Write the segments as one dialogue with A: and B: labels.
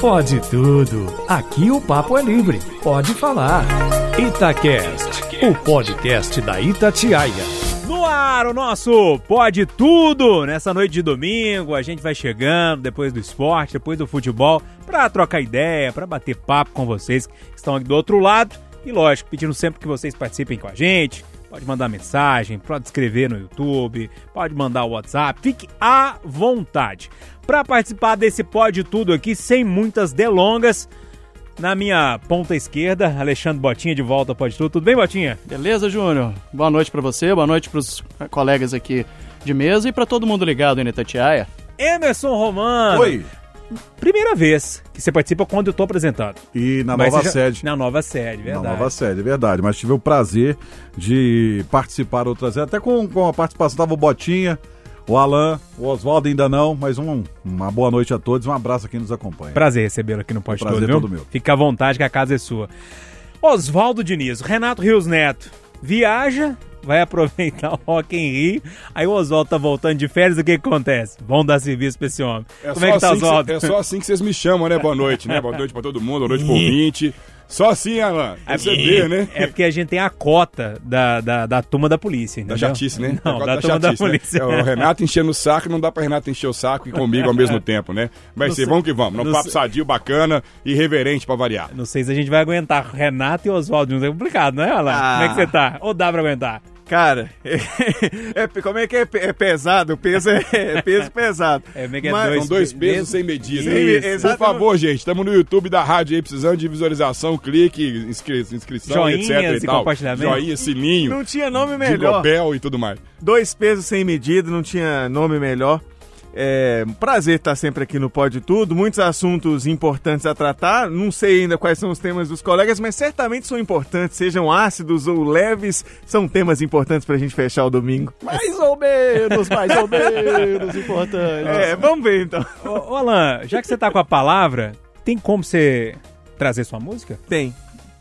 A: Pode tudo. Aqui o papo é livre. Pode falar. Itacast, o podcast da Itatiaia.
B: No ar, o nosso Pode Tudo! Nessa noite de domingo, a gente vai chegando depois do esporte, depois do futebol, para trocar ideia, para bater papo com vocês que estão aqui do outro lado. E lógico, pedindo sempre que vocês participem com a gente. Pode mandar mensagem, pode escrever no YouTube, pode mandar o WhatsApp, fique à vontade. Para participar desse Pode Tudo aqui, sem muitas delongas, na minha ponta esquerda, Alexandre Botinha de volta ao Pode Tudo. Tudo bem, Botinha?
C: Beleza, Júnior? Boa noite para você, boa noite para os colegas aqui de mesa e para todo mundo ligado aí na Tatiaia.
B: Emerson Romano.
D: Oi.
B: Primeira vez que você participa quando eu tô apresentando.
D: E na
B: Mas
D: nova
B: já-
D: sede.
B: Na nova sede, verdade.
D: Na nova sede, é verdade. Mas tive o prazer de participar outras vezes, até com, com a participação, tava o Botinha, o Alan, o Oswaldo ainda não, mas um- uma boa noite a todos, um abraço a quem nos acompanha.
B: Prazer recebê-lo aqui no Pode
D: O prazer
B: viu?
D: todo meu.
B: Fica à vontade que a casa é sua. Oswaldo Diniz, Renato Rios Neto, viaja, vai aproveitar o Rock in Rio, aí o Oswaldo tá voltando de férias, o que que acontece? Vão dar serviço pra esse homem. Como é que tá,
E: assim
B: Oswaldo?
E: cê- é só assim que vocês me chamam, né? Boa noite, né? Boa noite pra todo mundo, boa noite pro ouvinte. Só assim, Alan. Receber, né?
B: É porque a gente tem a cota da, da, da turma da polícia,
E: Da
B: entendeu?
E: chatice, né?
B: Não,
E: Agora
B: da
E: tá
B: turma da
E: chatice, né?
B: polícia.
E: É, o Renato enchendo o saco, não dá pra Renato encher o saco e comigo ao mesmo tempo, né? Vai ser,
B: sei-
E: vamos que vamos. Num
B: não
E: papo
B: sei-
E: sadio, bacana e reverente pra variar.
B: Não sei se a gente vai aguentar Renato e Oswaldo juntos. É complicado, né, Alan?
F: Ah.
B: Como é que você tá? Ou dá pra aguentar?
F: Cara, é, como é que é, é pesado? O peso é, é peso pesado.
B: É, como é é
F: Mas-
B: dois
E: São dois
B: pe-
E: pesos
B: pesos?
E: sem medida.
F: Sem
E: Isso.
F: me-
E: Por favor, gente, estamos no YouTube da rádio aí, precisando de visualização, clique, inscri inscrição,
B: Joinhas
E: etc.
B: e
E: e tal.
B: compartilhamento.
E: Joinha, sininho,
F: Não tinha nome melhor.
E: Bell e tudo mais.
F: Dois pesos sem medida, não tinha nome melhor. É um prazer estar sempre aqui no Pode Tudo. Muitos assuntos importantes a tratar. Não sei ainda quais são os temas dos colegas, mas certamente são importantes, sejam ácidos ou leves, são temas importantes pra gente fechar o domingo.
C: Mais ou menos, mais ou menos importante.
F: É, vamos ver então.
B: Ô, ô, Alan, já que você tá com a palavra, tem como você trazer sua música?
F: Tem.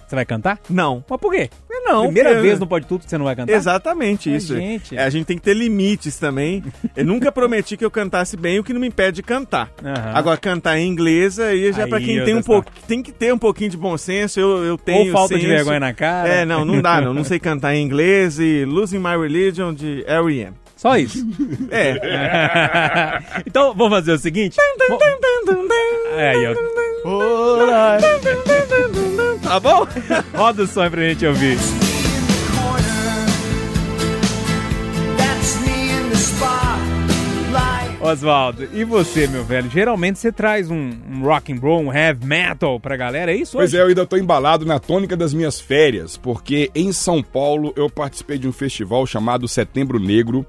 B: Você vai cantar?
F: Não.
B: Mas por quê?
F: Não.
B: Primeira
F: porque-
B: vez no Pode Tudo que você não vai cantar?
F: Exatamente
B: Ai,
F: isso.
B: gente.
F: É, a gente tem que ter limites também. Eu nunca prometi que eu cantasse bem, o que não me impede de cantar.
B: Aham.
F: Agora, cantar em inglês aí já
B: Aí
F: pra quem
B: eu
F: tem um pouco. Tem que ter um pouquinho de bom senso. Eu, eu tenho.
B: Ou falta de
F: senso.
B: vergonha na cara.
F: É, não, não dá, não. Não sei cantar em inglês e Losing My Religion de R.E.M.
B: Só isso.
F: É.
B: então, vamos fazer o seguinte. É, aí, ó.
C: Olá.
F: Tá bom?
B: Roda o som aí pra gente ouvir. Oswaldo, e você, meu velho? Geralmente você traz um, um rock and roll, um heavy metal pra galera, é isso?
E: Pois
B: hoje?
E: é, eu ainda tô embalado na tônica das minhas férias, porque em São Paulo eu participei de um festival chamado Setembro Negro.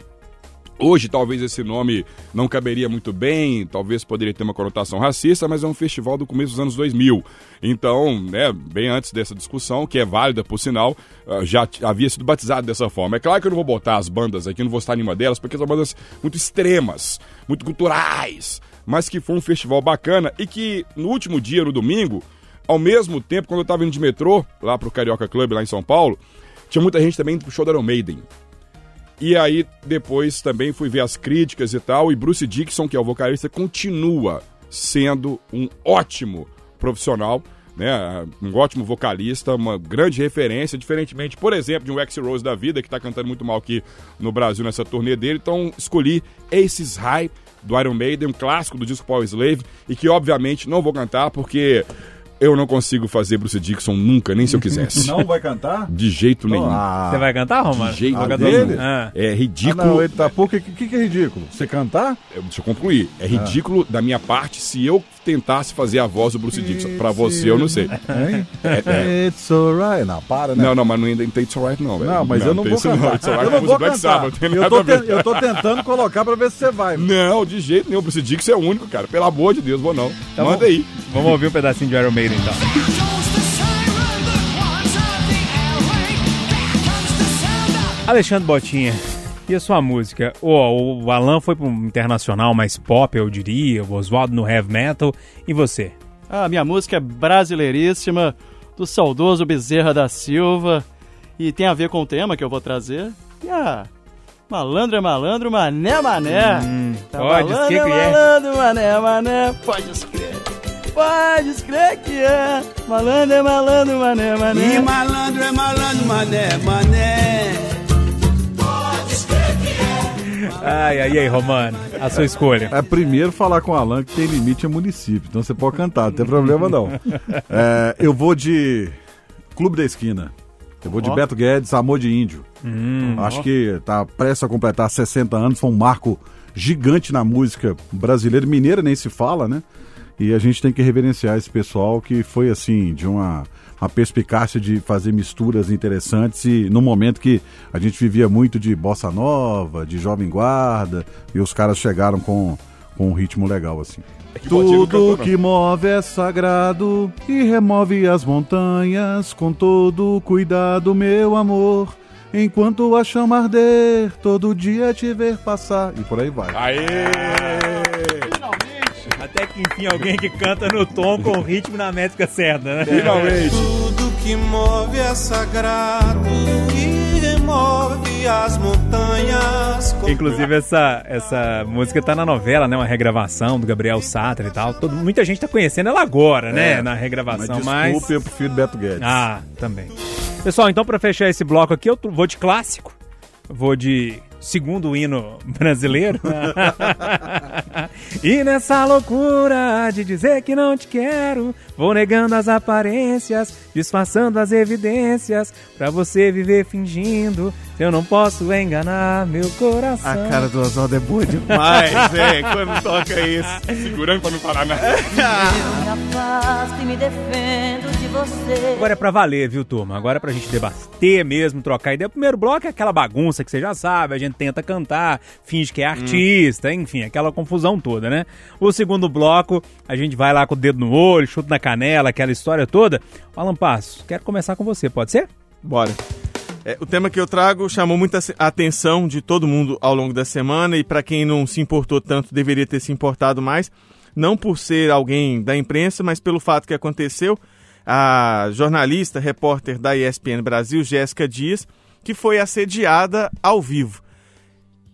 E: Hoje talvez esse nome não caberia muito bem, talvez poderia ter uma conotação racista, mas é um festival do começo dos anos 2000. Então, né, bem antes dessa discussão, que é válida por sinal, ah, já havia sido batizado dessa forma. É claro que eu não vou botar as bandas aqui, não vou estar nenhuma delas, porque são bandas muito extremas, muito culturais, mas que foi um festival bacana e que no último dia, no domingo, ao mesmo tempo, quando eu tava indo de metrô, lá pro Carioca Club, lá em São Paulo, tinha muita gente também indo pro show da Iron Maiden. E aí, depois também fui ver as críticas e tal, e Bruce Dixon, que é o vocalista, continua sendo um ótimo profissional, né? Um ótimo vocalista, uma grande referência, diferentemente, por exemplo, de um X-Rose da vida, que tá cantando muito mal aqui no Brasil nessa turnê dele. Então, escolhi Aces High, do Iron Maiden, um clássico do disco Power Slave, e que, obviamente, não vou cantar, porque eu não consigo fazer Bruce Dixon nunca, nem se eu quisesse.
D: Não vai cantar?
E: De jeito nenhum.
D: Ah,
B: Você vai cantar, Romano?
E: De jeito
B: Jogador-
D: dele?
B: Ah.
E: É
D: ah,
E: ridículo.
D: não, ele tá pouco. O que, que é ridículo? Você cantar?
E: Eu- Deixa eu concluir. É ridículo da minha parte se eu tentasse fazer a voz do Bruce Dixon. Pra você, eu não sei.
D: Hein?
E: É,
D: It's alright. Não, para, né?
E: Não, não, mas não, não tem It's Alright, não, velho.
D: Não, mas eu não
E: tem
D: vou
E: isso
D: cantar.
E: It's Alright
D: eu não
E: é
D: vou
E: Black
D: cantar.
E: Sabbath, não
D: Eu tô, te- eu tô tentando colocar pra ver se você vai.
E: Não, de jeito nenhum. Bruce Dixon é o único, cara. Pelo amor de Deus, vou não.
B: Tá
E: Manda
B: bom.
E: aí.
B: Vamos ouvir um pedacinho de Iron Maiden, então. Alexandre Botinha, e a sua música? Ó, o Alan foi para um internacional mais pop, eu diria, o Oswaldo no heavy metal, e você?
C: A minha música é brasileiríssima, do saudoso Bezerra da Silva, e tem a ver com o tema que eu vou trazer. E a, Malandro é malandro, mané mané.
B: Hum,
C: Tá
B: pode,
C: malandro é malandro, mané mané. Pode escrever. Pode escrever que é. Malandro é malandro, mané é mané.
G: E malandro é malandro, mané, mané.
B: Ai, ai, ai, Romano, a sua escolha.
D: É primeiro falar com o Alan que tem limite é município, então você pode cantar, não tem problema não. É, eu vou de Clube da Esquina. Eu vou de
C: Ó.
D: Beto Guedes, Amor de Índio. Acho que tá prestes a completar 60 anos, foi um marco gigante na música brasileira, mineira nem se fala, né? E a gente tem que reverenciar esse pessoal que foi assim, de uma, uma perspicácia de fazer misturas interessantes e no momento que a gente vivia muito de bossa nova, de jovem guarda, e os caras chegaram com, com um ritmo legal assim.
E: que não cantou,
D: Tudo
E: não.
D: que move é sagrado e remove as montanhas com todo cuidado, meu amor. Enquanto a chama arder, todo dia te ver passar. E por aí vai.
E: Aê!
B: Enfim alguém que canta no tom com o ritmo na métrica certa, né?
E: Finalmente!
G: Tudo que move é sagrado e remove as montanhas. com
B: Inclusive, essa, essa música tá na novela, né? Uma regravação do Gabriel Satra e tal. Todo, muita gente tá conhecendo ela agora, né?
D: É,
B: na
D: Mas
B: regravação,
D: desculpe,
B: mas.
D: eu prefiro Beto Guedes.
B: Ah, também. Pessoal, então pra fechar esse bloco aqui, eu vou de clássico. Vou de segundo hino brasileiro. e nessa loucura de dizer que não te quero, vou negando as aparências, disfarçando as evidências, pra você viver fingindo. Eu não posso enganar meu coração.
F: A cara do Oswaldo é boa demais, é, quando toca isso.
E: Segurando pra não falar nada.
H: Eu me afasto e me defendo de você.
B: Agora é pra valer, viu, turma? Agora é pra gente debater mesmo, trocar ideia. O primeiro bloco é aquela bagunça que você já sabe, a gente tenta cantar, finge que é artista, enfim, aquela confusão toda, né? O segundo bloco, a gente vai lá com o dedo no olho, chuto na canela, aquela história toda. Alan Passos, quero começar com você, pode ser?
F: Bora. É, o tema que eu trago chamou muita atenção de todo mundo ao longo da semana e para quem não se importou tanto deveria ter se importado mais, não por ser alguém da imprensa, mas pelo fato que aconteceu. A jornalista, repórter da ESPN Brasil, Jéssica Dias, que foi assediada ao vivo.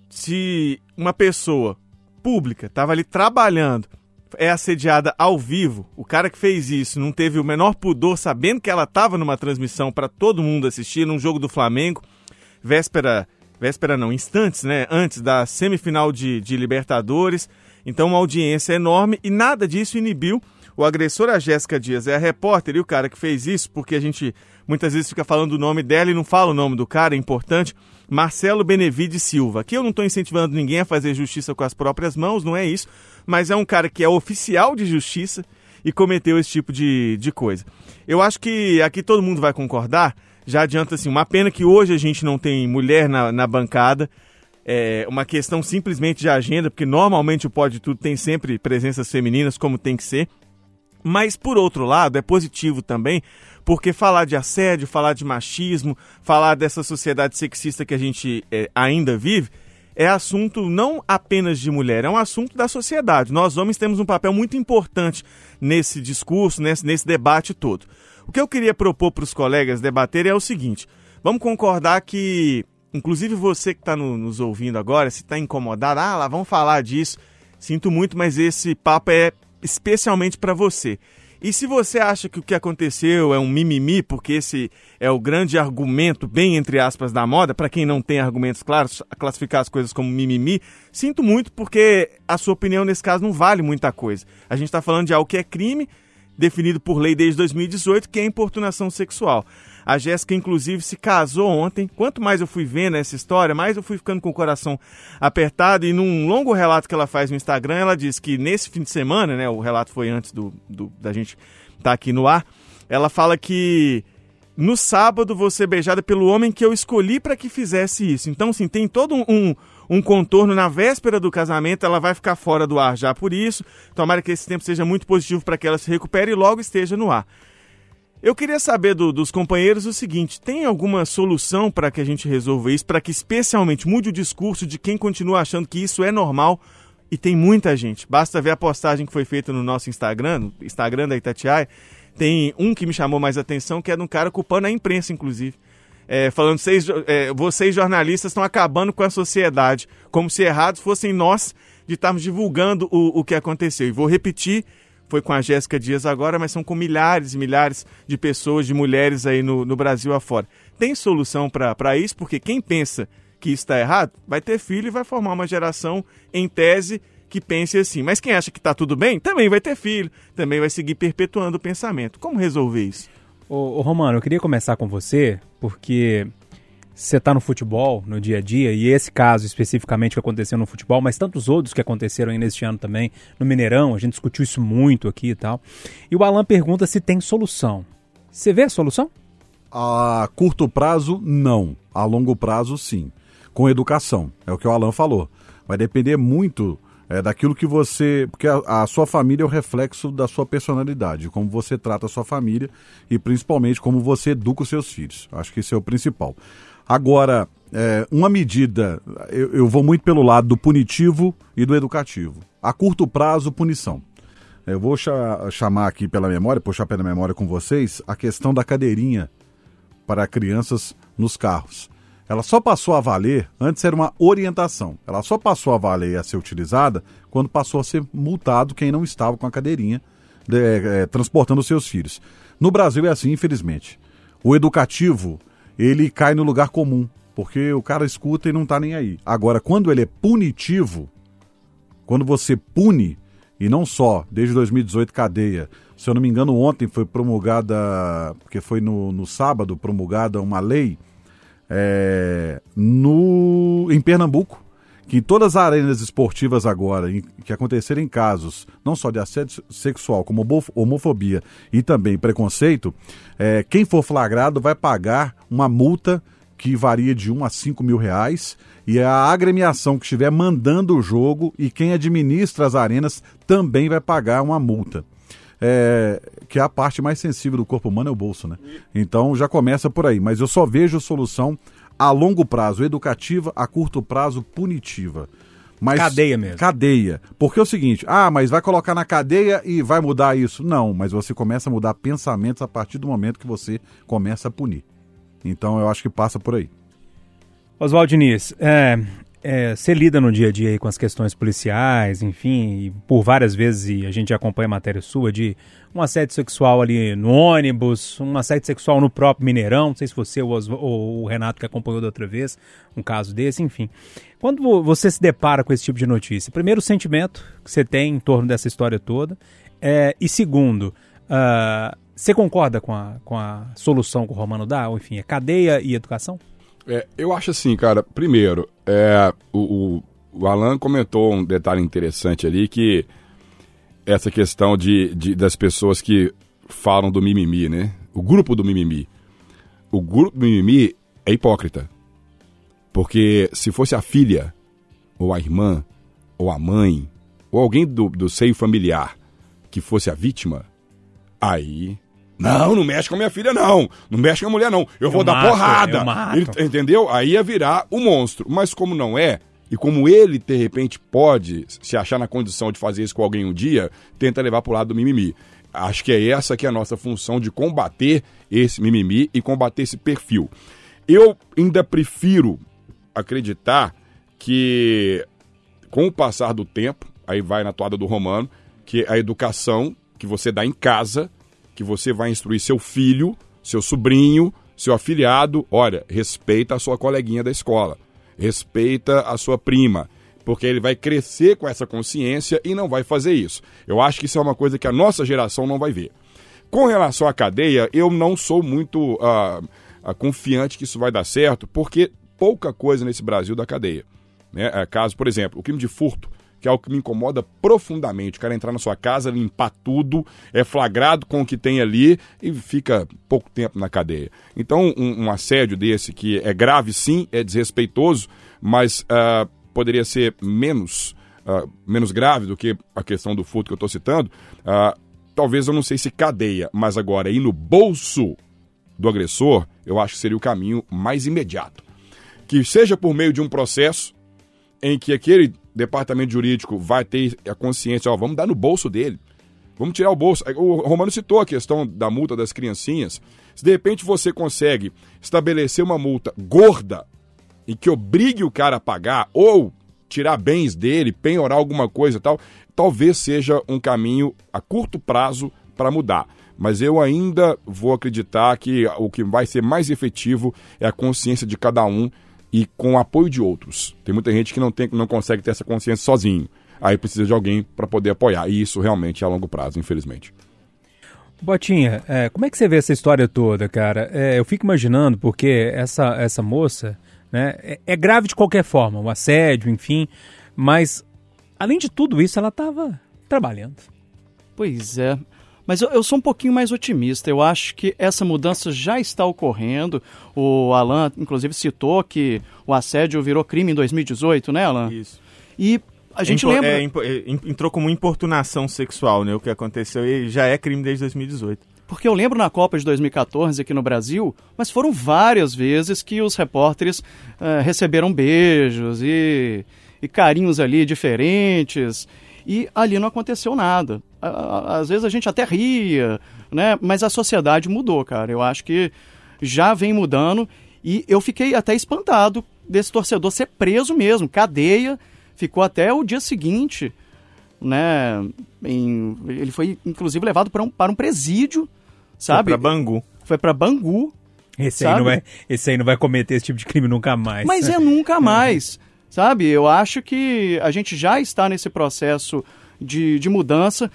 F: Se uma pessoa pública estava ali trabalhando, é assediada ao vivo, o cara que fez isso não teve o menor pudor, sabendo que ela estava numa transmissão para todo mundo assistir, num jogo do Flamengo, véspera, véspera não, instantes, né, antes da semifinal de, de Libertadores. Então, uma audiência enorme e nada disso inibiu o agressor, a Jéssica Dias, é a repórter e o cara que fez isso, porque a gente muitas vezes fica falando o nome dela e não fala o nome do cara, é importante. Marcelo Benevides Silva. Aqui eu não estou incentivando ninguém a fazer justiça com as próprias mãos, não é isso, mas é um cara que é oficial de justiça e cometeu esse tipo de, de coisa. Eu acho que aqui todo mundo vai concordar. Já adianta assim, uma pena que hoje a gente não tem mulher na, na bancada. É uma questão simplesmente de agenda, porque normalmente o Pode Tudo tem sempre presenças femininas, como tem que ser. Mas, por outro lado, é positivo também, porque falar de assédio, falar de machismo, falar dessa sociedade sexista que a gente é, ainda vive, é assunto não apenas de mulher, é um assunto da sociedade. Nós, homens, temos um papel muito importante nesse discurso, nesse, nesse debate todo. O que eu queria propor para os colegas debaterem é o seguinte: vamos concordar que, inclusive você que está no, nos ouvindo agora, se está incomodado, ah, lá vamos falar disso. Sinto muito, mas esse papo é especialmente para você. E se você acha que o que aconteceu é um mimimi, porque esse é o grande argumento, bem entre aspas, da moda, para quem não tem argumentos claros, classificar as coisas como mimimi, sinto muito porque a sua opinião nesse caso não vale muita coisa. A gente está falando de algo que é crime, definido por lei desde 2018, que é importunação sexual. A Jéssica, inclusive, se casou ontem. Quanto mais eu fui vendo essa história, mais eu fui ficando com o coração apertado. E num longo relato que ela faz no Instagram, ela diz que nesse fim de semana, né? O relato foi antes do, do- da gente estar aqui no ar. Ela fala que no sábado ser beijada pelo homem que eu escolhi para que fizesse isso. Então, assim, tem todo um, um, um contorno na véspera do casamento. Ela vai ficar fora do ar já por isso. Tomara que esse tempo seja muito positivo para que ela se recupere e logo esteja no ar. Eu queria saber do- dos companheiros o seguinte: tem alguma solução para que a gente resolva isso, para que especialmente mude o discurso de quem continua achando que isso é normal? E tem muita gente. Basta ver a postagem que foi feita no nosso Instagram, no Instagram da Itatiaia. Tem um que me chamou mais atenção, que é de um cara culpando a imprensa, inclusive. é, falando seis, é, vocês jornalistas estão acabando com a sociedade, como se errados fossem nós de estarmos divulgando o, o que aconteceu. E vou repetir, foi com a Jéssica Dias agora, mas são com milhares e milhares de pessoas, de mulheres aí no, no Brasil afora. Tem solução para isso? Porque quem pensa que está errado vai ter filho e vai formar uma geração, em tese, que pense assim. Mas quem acha que está tudo bem, também vai ter filho, também vai seguir perpetuando o pensamento. Como resolver isso?
B: Ô, ô Romano, eu queria começar com você, porque você está no futebol, no dia a dia, e esse caso especificamente que aconteceu no futebol, mas tantos outros que aconteceram aí neste ano também, no Mineirão, a gente discutiu isso muito aqui e tal. E o Alan pergunta se tem solução. Você vê a solução?
D: A curto prazo, não. A longo prazo, sim. Com educação, é o que o Alan falou. Vai depender muito é, daquilo que você. Porque a, a, sua família é o reflexo da sua personalidade, como você trata a sua família e principalmente como você educa os seus filhos. Acho que isso é o principal. Agora, é, uma medida, eu, eu, vou muito pelo lado do punitivo e do educativo. A curto prazo, punição. Eu vou cha chamar aqui pela memória, puxar pela memória com vocês, a questão da cadeirinha para crianças nos carros. Ela só passou a valer, antes era uma orientação, ela só passou a valer a ser utilizada quando passou a ser multado quem não estava com a cadeirinha de, é, transportando os seus filhos. No Brasil é assim, infelizmente. O educativo, ele cai no lugar comum, porque o cara escuta e não está nem aí. Agora, quando ele é punitivo, quando você pune, e não só, desde 2018 cadeia, se eu não me engano, ontem foi promulgada, porque foi no, no sábado promulgada uma lei é, no, em Pernambuco, que em todas as arenas esportivas agora, em, que acontecerem casos não só de assédio sexual, como homofobia e também preconceito, é, quem for flagrado vai pagar uma multa que varia de 1 a 5 mil reais e a agremiação que estiver mandando o jogo e quem administra as arenas também vai pagar uma multa é, que é a parte mais sensível do corpo humano é o bolso, né? Então já começa por aí. Mas eu só vejo solução a longo prazo educativa, a curto prazo punitiva. Mas,
B: cadeia mesmo.
D: Cadeia. Porque é o seguinte, ah, mas vai colocar na cadeia e vai mudar isso. Não, mas você começa a mudar pensamentos a partir do momento que você começa a punir. Então eu acho que passa por aí.
B: Oswaldo Diniz, é, é, você lida no dia a dia com as questões policiais, enfim, por várias vezes, a gente acompanha a matéria sua, de um assédio sexual ali no ônibus, um assédio sexual no próprio Mineirão, não sei se você ou, ou o Renato que acompanhou da outra vez, um caso desse, enfim. Quando você se depara com esse tipo de notícia, primeiro o sentimento que você tem em torno dessa história toda, é, e segundo, uh, você concorda com a, com a solução que o Romano dá? Ou, enfim, é cadeia e educação?
E: É, eu acho assim, cara, primeiro, é, o, o, o, Alan comentou um detalhe interessante ali que essa questão de, de, das pessoas que falam do mimimi, né? O grupo do mimimi. O grupo do mimimi é hipócrita. Porque se fosse a filha, ou a irmã, ou a mãe, ou alguém do, do seio familiar que fosse a vítima, aí não, não mexe com a minha filha, não. Não mexe com a mulher, não. Eu, eu vou mato, dar porrada. entendeu? Aí ia virar o monstro. Mas como não é, e como ele, de repente, pode se achar na condição de fazer isso com alguém um dia, tenta levar pro lado do mimimi. Acho que é essa que é a nossa função de combater esse mimimi e combater esse perfil. Eu ainda prefiro acreditar que, com o passar do tempo, aí vai na toada do Romano, que a educação que você dá em casa que você vai instruir seu filho, seu sobrinho, seu afilhado, olha, respeita a sua coleguinha da escola, respeita a sua prima, porque ele vai crescer com essa consciência e não vai fazer isso. Eu acho que isso é uma coisa que a nossa geração não vai ver. Com relação à cadeia, eu não sou muito uh, uh, confiante que isso vai dar certo, porque pouca coisa nesse Brasil da cadeia. Né? É, caso, por exemplo, o crime de furto que é o que me incomoda profundamente. O cara entrar na sua casa, limpar tudo, é flagrado com o que tem ali e fica pouco tempo na cadeia. Então, um, um assédio desse que é grave, sim, é desrespeitoso, mas uh, poderia ser menos, uh, menos grave do que a questão do furto que eu estou citando. Uh, talvez eu não sei se cadeia, mas agora ir no bolso do agressor, eu acho que seria o caminho mais imediato. Que seja por meio de um processo em que aquele departamento jurídico vai ter a consciência, ó, vamos dar no bolso dele. Vamos tirar o bolso. O Romano citou a questão da multa das criancinhas. Se de repente você consegue estabelecer uma multa gorda e que obrigue o cara a pagar, ou tirar bens dele, penhorar alguma coisa e tal, talvez seja um caminho a curto prazo para mudar. Mas eu ainda vou acreditar que o que vai ser mais efetivo é a consciência de cada um e com o apoio de outros. Tem muita gente que não, tem, não consegue ter essa consciência sozinho. Aí precisa de alguém para poder apoiar. E isso realmente é a longo prazo, infelizmente.
B: Botinha, é, como é que você vê essa história toda, cara? É, eu fico imaginando, porque essa, essa moça né, é, é grave de qualquer forma, o assédio, enfim, mas além de tudo isso, ela estava trabalhando.
C: Pois é. Mas eu, eu, sou um pouquinho mais otimista. Eu acho que essa mudança já está ocorrendo. O Alan, inclusive, citou que o assédio virou crime em 2018, né, Alan?
F: Isso.
C: E a gente
F: Impo-
C: lembra.
F: é, é, entrou como importunação sexual, né? O que aconteceu e já é crime desde 2018.
C: Porque eu lembro na Copa de 2014 aqui no Brasil, mas foram várias vezes que os repórteres eh, receberam beijos e, e carinhos ali diferentes e ali não aconteceu nada. Às vezes a gente até ria, né? Mas a sociedade mudou, cara. Eu acho que já vem mudando e eu fiquei até espantado desse torcedor ser preso mesmo, cadeia, ficou até o dia seguinte, né? em- ele foi inclusive levado para um, para um presídio, sabe?
F: Foi pra Bangu.
C: Foi para Bangu.
B: Esse aí, não vai, esse aí não vai cometer esse tipo de crime nunca mais.
C: Mas é nunca mais, sabe? Eu acho que a gente já está nesse processo de, de mudança.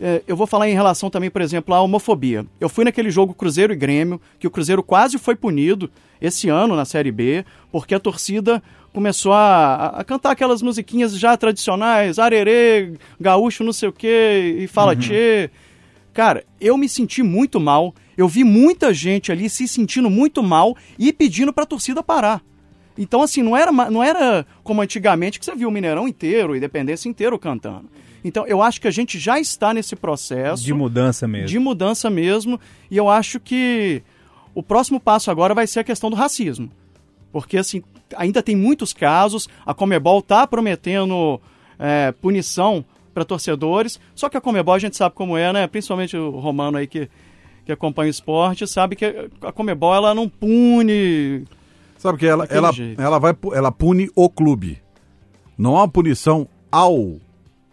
C: É, eu vou falar em relação também, por exemplo, à homofobia. Eu fui naquele jogo Cruzeiro e Grêmio, que o Cruzeiro quase foi punido esse ano na Série B, porque a torcida começou a, a cantar aquelas musiquinhas já tradicionais, arerê, gaúcho não sei o quê, e fala tchê. Cara, eu me senti muito mal. Eu vi muita gente ali se sentindo muito mal e pedindo pra torcida parar. Então, assim, não era, não era como antigamente que você viu o Mineirão inteiro, o Independência inteiro cantando. Então, eu acho que a gente já está nesse processo
B: De mudança mesmo.
C: de mudança mesmo. E eu acho que o próximo passo agora vai ser a questão do racismo. Porque, assim, ainda tem muitos casos. A Comebol está prometendo é, punição para torcedores. Só que a Comebol a gente sabe como é, né? Principalmente o Romano aí que, que acompanha o esporte, sabe que a Comebol ela não pune.
D: Sabe que ela,
C: Daquele
D: ela,
C: jeito.
D: ela, vai, ela pune o clube. Não há uma punição ao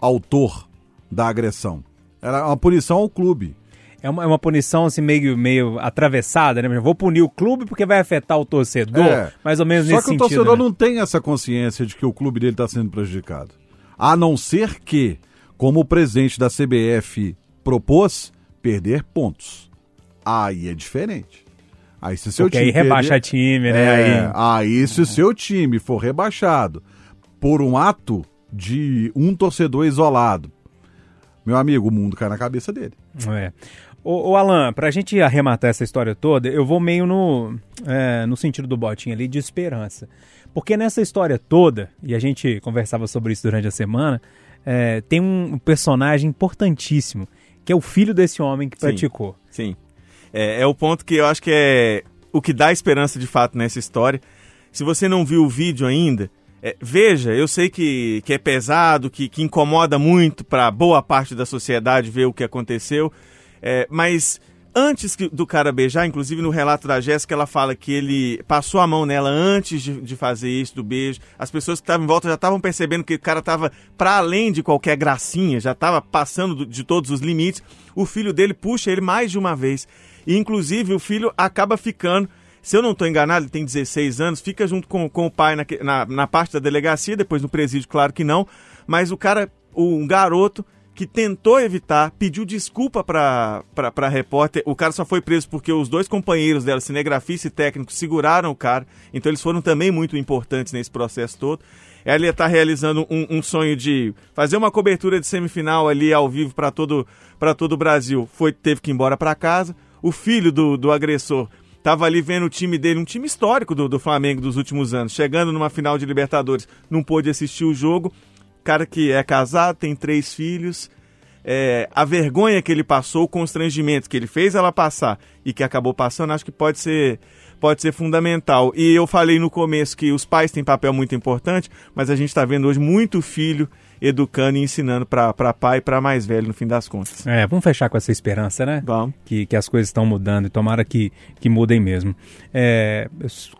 D: autor da agressão. Ela é uma punição ao clube.
B: É uma, é uma punição assim meio, meio atravessada, né? Vou punir o clube porque vai afetar o torcedor,
D: É.
B: mais ou menos
D: Só
B: nesse
D: que o
B: sentido.
D: torcedor
B: né?
D: não tem essa consciência de que o clube dele está sendo prejudicado. A não ser que, como o presidente da CBF propôs, perder pontos. Aí é diferente. Aí se seu
B: Porque
D: time
B: aí rebaixa
D: perder-
B: time, né?
D: É,
B: Aí-
D: aí se o seu time for rebaixado por um ato de um torcedor isolado, meu amigo, o mundo cai na cabeça dele.
B: É. Ô, ô Alan, pra gente arrematar essa história toda, eu vou meio no, é, no sentido do botinho ali de esperança. Porque nessa história toda, e a gente conversava sobre isso durante a semana, é, tem um personagem importantíssimo, que é o filho desse homem que
F: Sim.
B: praticou.
F: Sim. É, é o ponto que eu acho que é o que dá esperança de fato nessa história. Se você não viu o vídeo ainda, é, veja. Eu sei que, que é pesado, que, que incomoda muito para boa parte da sociedade ver o que aconteceu. É, mas antes que- do cara beijar, inclusive no relato da Jéssica, ela fala que ele passou a mão nela antes de, de fazer isso, do beijo. As pessoas que estavam em volta já estavam percebendo que o cara estava para além de qualquer gracinha, já estava passando do- de todos os limites. O filho dele puxa ele mais de uma vez. E, inclusive, o filho acaba ficando. Se eu não estou enganado, ele tem 16 anos, fica junto com, com o pai naque- na, na parte da delegacia, depois no presídio, claro que não. Mas o cara, um garoto que tentou evitar, pediu desculpa para a repórter. O cara só foi preso porque os dois companheiros dela, cinegrafista e técnico, seguraram o cara. Então eles foram também muito importantes nesse processo todo. Ela está realizando um, um sonho de fazer uma cobertura de semifinal ali ao vivo para todo, pra todo o Brasil. Foi, teve que ir embora para casa. O filho do, do agressor estava ali vendo o time dele, um time histórico do, do Flamengo dos últimos anos, chegando numa final de Libertadores, não pôde assistir o jogo. Cara que é casado, tem três filhos. É, a vergonha que ele passou, o constrangimento que ele fez ela passar e que acabou passando, acho que pode ser, pode ser fundamental. E eu falei no começo que os pais têm papel muito importante, mas a gente está vendo hoje muito filho educando e ensinando para pai e para mais velho no fim das contas.
B: É, vamos fechar com essa esperança, né?
F: Vamos.
B: Que, que as coisas estão mudando e tomara que, que mudem mesmo. É,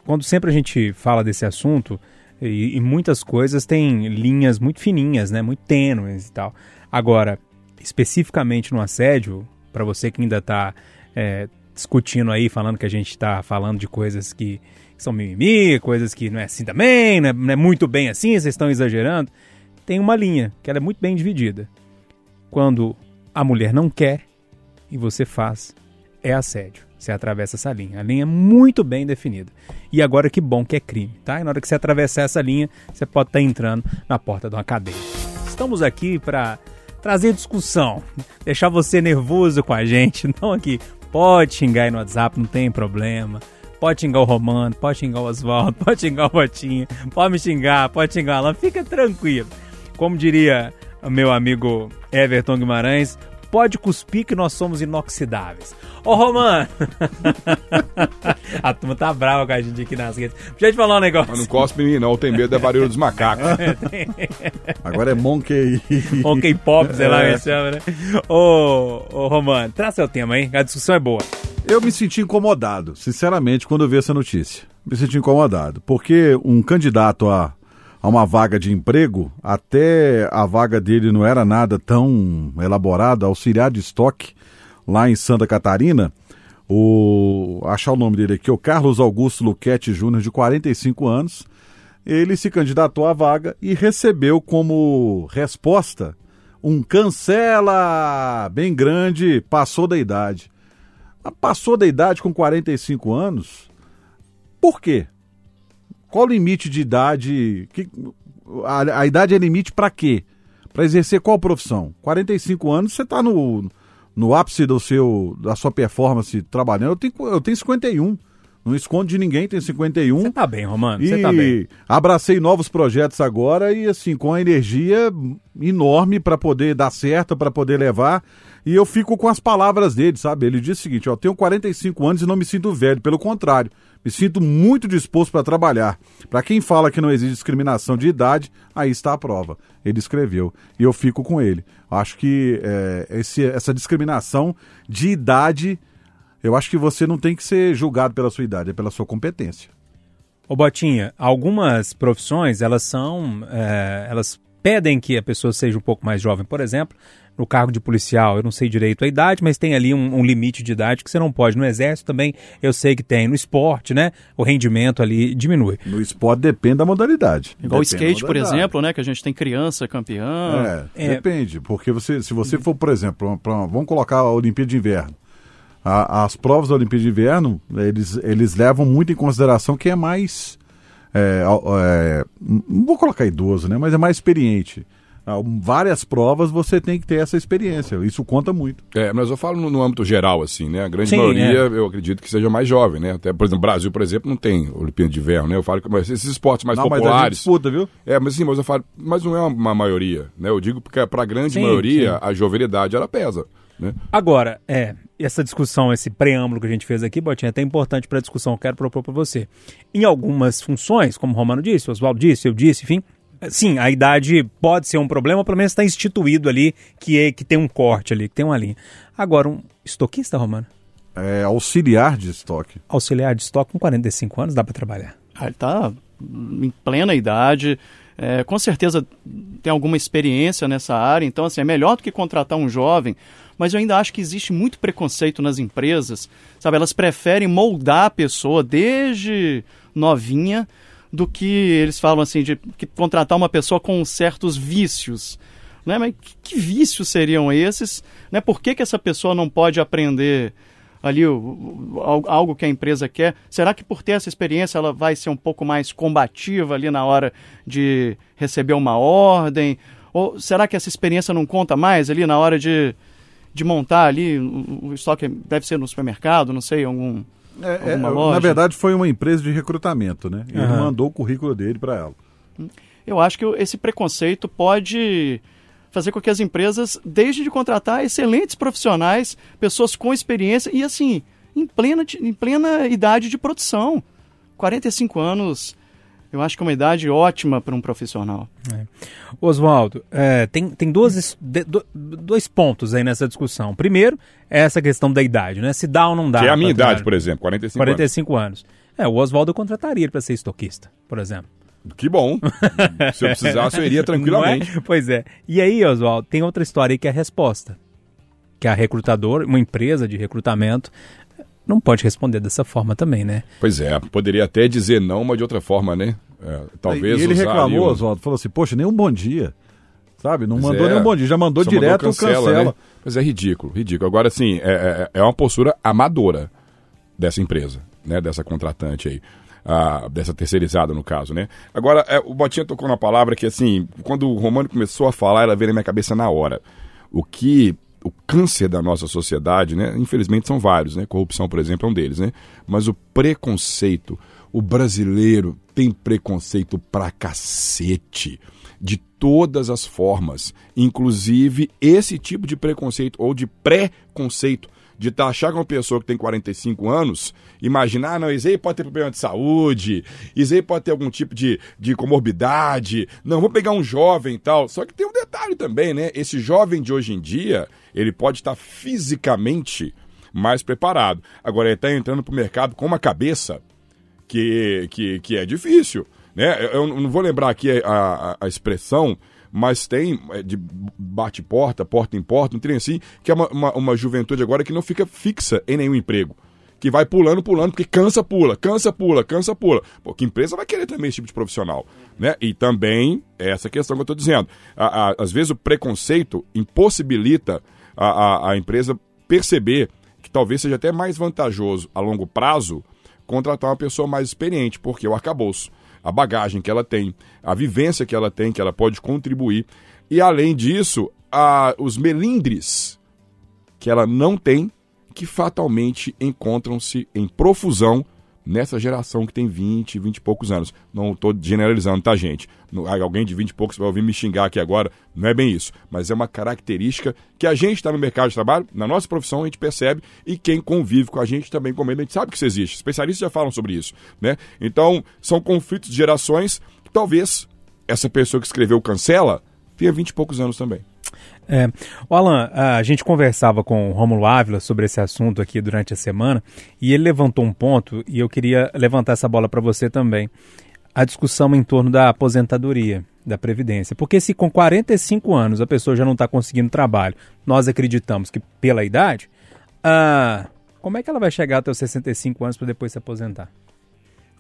B: quando sempre a gente fala desse assunto, e, e muitas coisas têm linhas muito fininhas, né? Muito tênues e tal. Agora, especificamente no assédio, para você que ainda está é, discutindo aí, falando que a gente está falando de coisas que, são mimimi, coisas que não é assim também, não é, não é muito bem assim, vocês estão exagerando. Tem uma linha que ela é muito bem dividida. Quando a mulher não quer e você faz, é assédio. Você atravessa essa linha. A linha é muito bem definida. E agora que bom que é crime, tá? E na hora que você atravessar essa linha, você pode estar tá entrando na porta de uma cadeia. Estamos aqui para trazer discussão, deixar você nervoso com a gente, não aqui. Pode xingar aí no WhatsApp, não tem problema. Pode xingar o Romano, pode xingar o Oswaldo, pode xingar o Botinha, pode me xingar, pode xingar Alan, fica tranquilo. Como diria o meu amigo Everton Guimarães, pode cuspir que nós somos inoxidáveis. Ô, Romano! a turma tá brava com a gente aqui nas redes. Deixa eu te falar um negócio.
E: Mas não cospe em mim, não. Tem medo da varíola dos macacos.
D: Agora é Monkey...
B: Monkey Pop, sei lá, é. chama, né? Ô, ô, Romano, traz seu tema aí. A discussão é boa.
D: Eu me senti incomodado, sinceramente, quando eu vi essa notícia. Me senti incomodado, porque um candidato a a uma vaga de emprego, até a vaga dele não era nada tão elaborada, auxiliar de estoque lá em Santa Catarina. O achar o nome dele aqui, o Carlos Augusto Luquete Júnior, de 45 anos. Ele se candidatou à vaga e recebeu como resposta um cancela bem grande, passou da idade. Passou da idade com 45 anos? Por quê? Qual o limite de idade? Que, a, a idade é limite para quê? Para exercer qual profissão? 45 anos, você está no, no ápice do seu, da sua performance trabalhando. Eu tenho, eu tenho 51. Não escondo de ninguém, tem 51. Você
B: tá bem, Romano, você tá bem.
D: abracei novos projetos agora e assim, com a energia enorme para poder dar certo, para poder levar. E eu fico com as palavras dele, sabe? Ele diz o seguinte, ó, tenho 45 anos e não me sinto velho, pelo contrário. Me sinto muito disposto para trabalhar. Para quem fala que não existe discriminação de idade, aí está a prova. Ele escreveu. E eu fico com ele. Acho que é, esse, essa discriminação de idade, eu acho que você não tem que ser julgado pela sua idade, é pela sua competência.
B: Ô Botinha, algumas profissões, elas são. É, elas pedem que a pessoa seja um pouco mais jovem. Por exemplo, no cargo de policial, eu não sei direito a idade, mas tem ali um, um, limite de idade que você não pode. No exército também eu sei que tem. No esporte, né? O rendimento ali diminui.
D: No esporte depende da modalidade.
C: Igual
D: o
C: skate, por exemplo, né? Que a gente tem criança campeã.
D: É, é. depende. Porque você, se você for, por exemplo, pra, vamos colocar a Olimpíada de Inverno. A, as provas da Olimpíada de Inverno, eles, eles levam muito em consideração quem é mais. É, é, não vou colocar idoso, né? Mas é mais experiente. Ah, várias provas você tem que ter essa experiência. Isso conta muito.
E: É, mas eu falo no, no âmbito geral, assim, né? A grande Sim, maioria, é. eu acredito que seja mais jovem, né? Até, por exemplo, Brasil, por exemplo, não tem Olimpíada de Inverno, né? Eu falo que mas esses esportes mais não, populares. Mas
D: disputa, viu?
E: É, mas sim, mas eu falo, mas não é uma maioria, né? Eu digo porque para a grande sim, maioria sim. a jovialidade ela pesa. Né?
B: Agora, é, essa discussão, esse preâmbulo que a gente fez aqui, Botinha, é até importante para a discussão, eu quero propor para você. Em algumas funções, como o Romano disse, o Oswaldo disse, eu disse, enfim, Sim, a idade pode ser um problema, pelo menos está instituído ali que, é, que tem um corte ali, que tem uma linha. Agora, um estoquista, Romano?
D: É auxiliar de estoque.
B: Auxiliar de estoque com 45 anos dá para trabalhar.
C: Ah, ele está em plena idade, é, com certeza tem alguma experiência nessa área, então assim, é melhor do que contratar um jovem, mas eu ainda acho que existe muito preconceito nas empresas, sabe? Elas preferem moldar a pessoa desde novinha do que eles falam assim, de contratar uma pessoa com certos vícios. Né? Mas que, que vícios seriam esses? Né? Por que, que essa pessoa não pode aprender ali algo que a empresa quer? Será que por ter essa experiência ela vai ser um pouco mais combativa ali na hora de receber uma ordem? Ou será que essa experiência não conta mais ali na hora de, de montar ali o, o estoque? Deve ser no supermercado, não sei, algum
D: é, é, na verdade, foi uma empresa de recrutamento, né? Ele uhum. mandou o currículo dele para ela.
C: Eu acho que esse preconceito pode fazer com que as empresas deixem de contratar excelentes profissionais, pessoas com experiência e, assim, em plena, em plena idade de produção. 45 anos Eu acho que é uma idade ótima para um profissional.
B: Oswaldo, é, tem, tem duas, do- dois pontos aí nessa discussão. Primeiro, é essa questão da idade, né? Se dá ou não dá.
E: Que é a minha idade, por exemplo, 45, anos.
B: 45 anos. É, o Oswaldo eu contrataria para ser estoquista, por exemplo.
E: Que bom. Se eu precisasse, eu iria tranquilamente.
B: Não é? Pois é. E aí, Oswaldo, tem outra história aí que é a resposta. Que a recrutadora, uma empresa de recrutamento, não pode responder dessa forma também, né?
E: Pois é, poderia até dizer não, mas de outra forma, né? É, talvez
D: e ele
E: usar
D: reclamou,
E: um-
D: Oswaldo, falou assim, poxa, nem um bom dia. Sabe? Não
E: Pois
D: mandou
E: é.
D: nem um bom dia, já mandou direto o cancela.
E: né? Mas é ridículo, ridículo. Agora, assim, é, é, é uma postura amadora dessa empresa, né? Dessa contratante aí. ah, dessa terceirizada, no caso, né? Agora, é, o Botinha tocou na palavra que, assim, quando o Romano começou a falar, ela veio na minha cabeça na hora. O que... O câncer da nossa sociedade, né? Infelizmente são vários, né? Corrupção, por exemplo, é um deles, né? Mas o preconceito, o brasileiro tem preconceito pra cacete de todas as formas, inclusive esse tipo de preconceito ou de pré-conceito de tá achar que uma pessoa que tem 45 anos, imaginar, ah, não, isso aí pode ter problema de saúde, isso aí pode ter algum tipo de, de comorbidade, não, vou pegar um jovem e tal. Só que tem um detalhe também, né? Esse jovem de hoje em dia, ele pode estar fisicamente mais preparado. Agora, ele está entrando pro mercado com uma cabeça que, que, que é difícil. Né? Eu não vou lembrar aqui a, a, a expressão, mas tem é, de bate-porta, porta em porta, um trem assim, que é uma, uma, uma juventude agora que não fica fixa em nenhum emprego. Que vai pulando, pulando, porque cansa, pula, cansa, pula, cansa, pula. Pô, que empresa vai querer também esse tipo de profissional? Né? E também, é essa questão que eu estou dizendo. Às vezes o preconceito impossibilita a, a, empresa perceber que talvez seja até mais vantajoso a longo prazo contratar uma pessoa mais experiente, porque o arcabouço, a bagagem que ela tem, a vivência que ela tem, que ela pode contribuir, e além disso, a, os melindres que ela não tem, que fatalmente encontram-se em profusão nessa geração que tem 20, 20 e poucos anos. Não estou generalizando, tá, gente? Alguém de 20 e poucos vai ouvir me xingar aqui agora, não é bem isso. Mas é uma característica que a gente está no mercado de trabalho, na nossa profissão a gente percebe, e quem convive com a gente também comenta, a gente sabe que isso existe. Especialistas já falam sobre isso, né? Então, são conflitos de gerações talvez essa pessoa que escreveu cancela tenha 20 e poucos anos também.
B: É. O Alan, a gente conversava com o Romulo Ávila sobre esse assunto aqui durante a semana e ele levantou um ponto e eu queria levantar essa bola para você também. A discussão em torno da aposentadoria, da Previdência. Porque se com 45 anos a pessoa já não está conseguindo trabalho, nós acreditamos que pela idade, ah, como é que ela vai chegar até os 65 anos para depois se aposentar?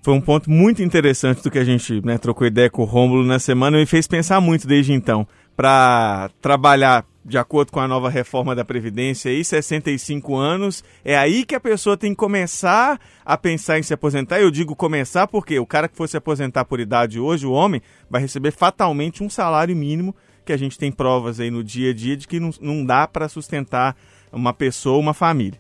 F: Foi um ponto muito interessante do que a gente né, trocou ideia com o Rômulo na semana e me fez pensar muito desde então. Para trabalhar de acordo com a nova reforma da Previdência aí, 65 anos, é aí que a pessoa tem que começar a pensar em se aposentar. Eu digo começar porque o cara que for se aposentar por idade hoje, o homem, vai receber fatalmente um salário mínimo, que a gente tem provas aí no dia a dia de que não, não dá para sustentar uma pessoa, uma família.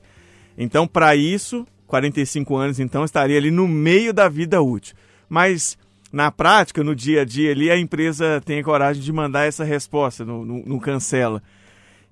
F: Então, para isso, 45 anos, então, estaria ali no meio da vida útil. Mas, na prática, no dia a dia ali, a empresa tem a coragem de mandar essa resposta, no cancela.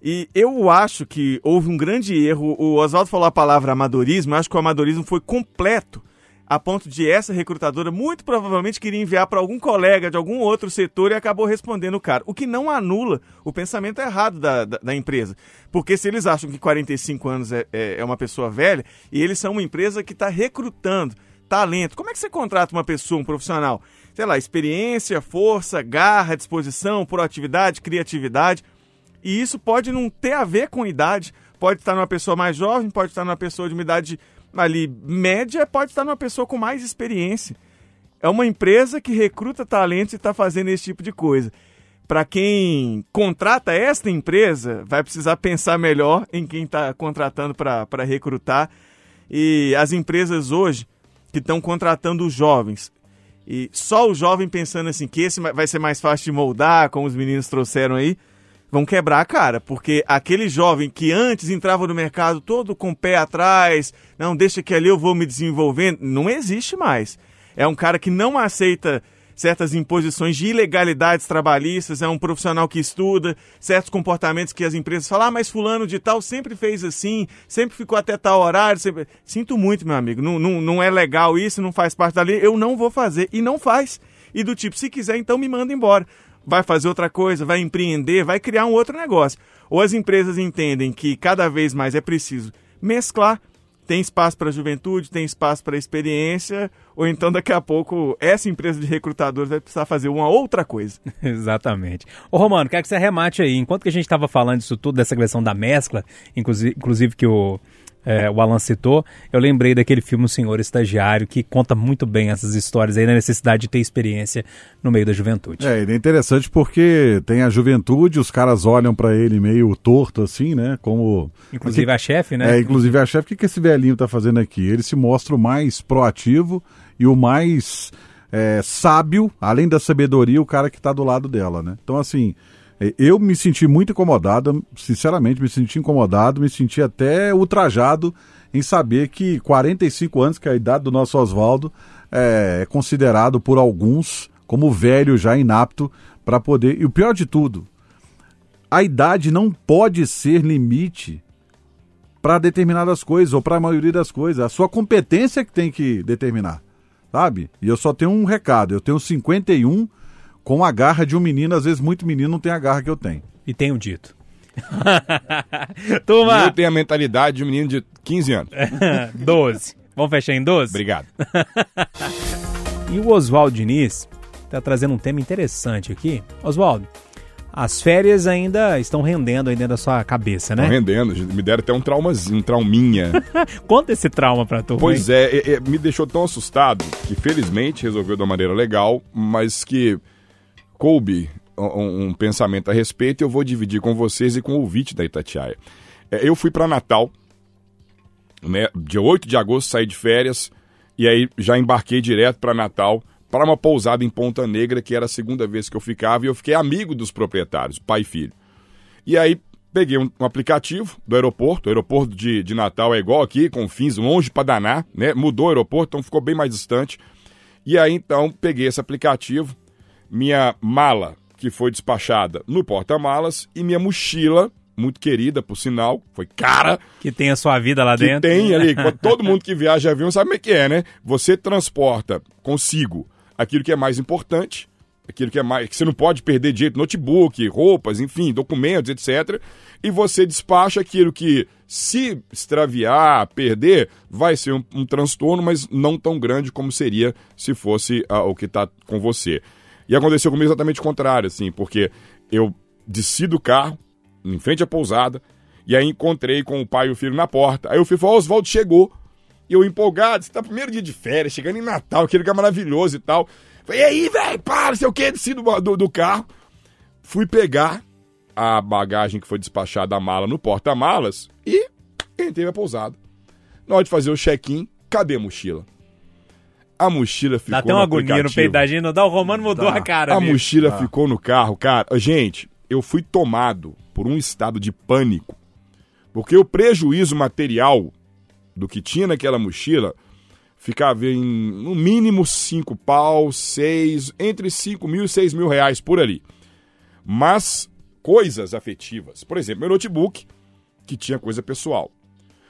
F: E eu acho que houve um grande erro. O Oswaldo falou a palavra amadorismo, acho que o amadorismo foi completo a ponto de essa recrutadora muito provavelmente queria enviar para algum colega de algum outro setor e acabou respondendo o cara. O que não anula o pensamento errado da, da, da empresa. Porque se eles acham que 45 anos é, é, é uma pessoa velha e eles são uma empresa que está recrutando talento, como é que você contrata uma pessoa, um profissional? Sei lá, experiência, força, garra, disposição, proatividade, criatividade. E isso pode não ter a ver com idade. Pode estar numa pessoa mais jovem, pode estar numa pessoa de uma idade ali média, pode estar numa pessoa com mais experiência. É uma empresa que recruta talentos e está fazendo esse tipo de coisa. Para quem contrata esta empresa, vai precisar pensar melhor em quem está contratando para recrutar. E as empresas hoje que estão contratando os jovens, e só o jovem pensando assim que esse vai ser mais fácil de moldar, como os meninos trouxeram aí, vão quebrar a cara, porque aquele jovem que antes entrava no mercado todo com o pé atrás, não, deixa que ali eu vou me desenvolvendo, não existe mais. É um cara que não aceita certas imposições de ilegalidades trabalhistas, é um profissional que estuda certos comportamentos que as empresas falam, ah, mas fulano de tal sempre fez assim, sempre ficou até tal horário. Sempre... Sinto muito, meu amigo, não, não, não é legal isso, não faz parte da lei, eu não vou fazer, e não faz. e do tipo, se quiser, então me manda embora. Vai fazer outra coisa, vai empreender, vai criar um outro negócio. Ou as empresas entendem que cada vez mais é preciso mesclar tem espaço para a juventude, tem espaço para a experiência, ou então daqui a pouco essa empresa de recrutadores vai precisar fazer uma outra coisa.
B: Exatamente. Ô Romano, quero que você remate aí. Enquanto que a gente estava falando disso tudo, dessa questão da mescla, inclusive, inclusive que o é, o Alan citou, eu lembrei daquele filme O Senhor Estagiário, que conta muito bem essas histórias aí, da necessidade de ter experiência no meio da juventude.
D: É, ele é interessante porque tem a juventude, os caras olham para ele meio torto assim, né? Como.
B: Inclusive a chefe, né?
D: É, inclusive a chefe, o que, que esse velhinho tá fazendo aqui? Ele se mostra o mais proativo e o mais é, sábio, além da sabedoria, o cara que tá do lado dela, né? Então, assim. É, eu me senti muito incomodado, sinceramente, me senti incomodado, me senti até ultrajado em saber que 45 anos, que é a idade do nosso Oswaldo, é, é considerado por alguns como velho já inapto para poder. E o pior de tudo, a idade não pode ser limite para determinadas coisas ou para a maioria das coisas. A sua competência que tem que determinar, sabe? E eu só tenho um recado: eu tenho 51 com a garra de um menino, às vezes muito menino não tem a garra que eu tenho.
B: E tenho dito.
E: Turma! Eu tenho a mentalidade de um menino de 15 anos.
B: 12. Vamos fechar em 12?
E: Obrigado.
B: e o Oswaldo Diniz está trazendo um tema interessante aqui. Oswaldo, as férias ainda estão rendendo aí dentro da sua cabeça, né?
E: Estão rendendo. Me deram até um traumazinho, um trauminha.
B: Conta esse trauma pra tu.
E: Pois é, é, é, me deixou tão assustado que felizmente resolveu de uma maneira legal, mas que coube um, um, pensamento a respeito e eu vou dividir com vocês e com o ouvinte da Itatiaia. É, eu fui para Natal, né, dia 8 de agosto, saí de férias e aí já embarquei direto para Natal para uma pousada em Ponta Negra, que era a segunda vez que eu ficava, e eu fiquei amigo dos proprietários, pai e filho. E aí peguei um, um aplicativo do aeroporto, o aeroporto de, de Natal é igual aqui, com fins longe para danar, né? Mudou o aeroporto, então ficou bem mais distante. E aí então peguei esse aplicativo, minha mala, que foi despachada no porta-malas, e minha mochila, muito querida, por sinal, foi cara.
B: Que tem a sua vida lá
E: que
B: dentro.
E: Tem ali, todo mundo que viaja avião sabe como é que é, né? Você transporta consigo aquilo que é mais importante, aquilo que é mais que você não pode perder de jeito, notebook, roupas, enfim, documentos, etc. E você despacha aquilo que, se extraviar, perder, vai ser um, um transtorno, mas não tão grande como seria se fosse uh, o que está com você. E aconteceu comigo exatamente o contrário, assim, porque eu desci do carro, em frente à pousada, e aí encontrei com o pai e o filho na porta. Aí o filho falou: Oswaldo chegou. E eu empolgado, você tá primeiro dia de férias, chegando em Natal, aquele lugar maravilhoso e tal. Falei, e aí, velho, para, sei o que, desci do, do, do carro. Fui pegar a bagagem que foi despachada, a mala, no porta-malas e entrei na pousada. Na hora de fazer o check-in, cadê a mochila? A mochila ficou
B: Dá até uma agonia no peito da gente, não dá? O Romano mudou
E: dá.
B: a cara.
E: A mochila dá. ficou no carro, cara. Gente, eu fui tomado por um estado de pânico. Porque o prejuízo material do que tinha naquela mochila ficava em, no mínimo, cinco pau, seis, entre cinco mil e seis mil reais por ali. Mas coisas afetivas. Por exemplo, meu notebook, que tinha coisa pessoal.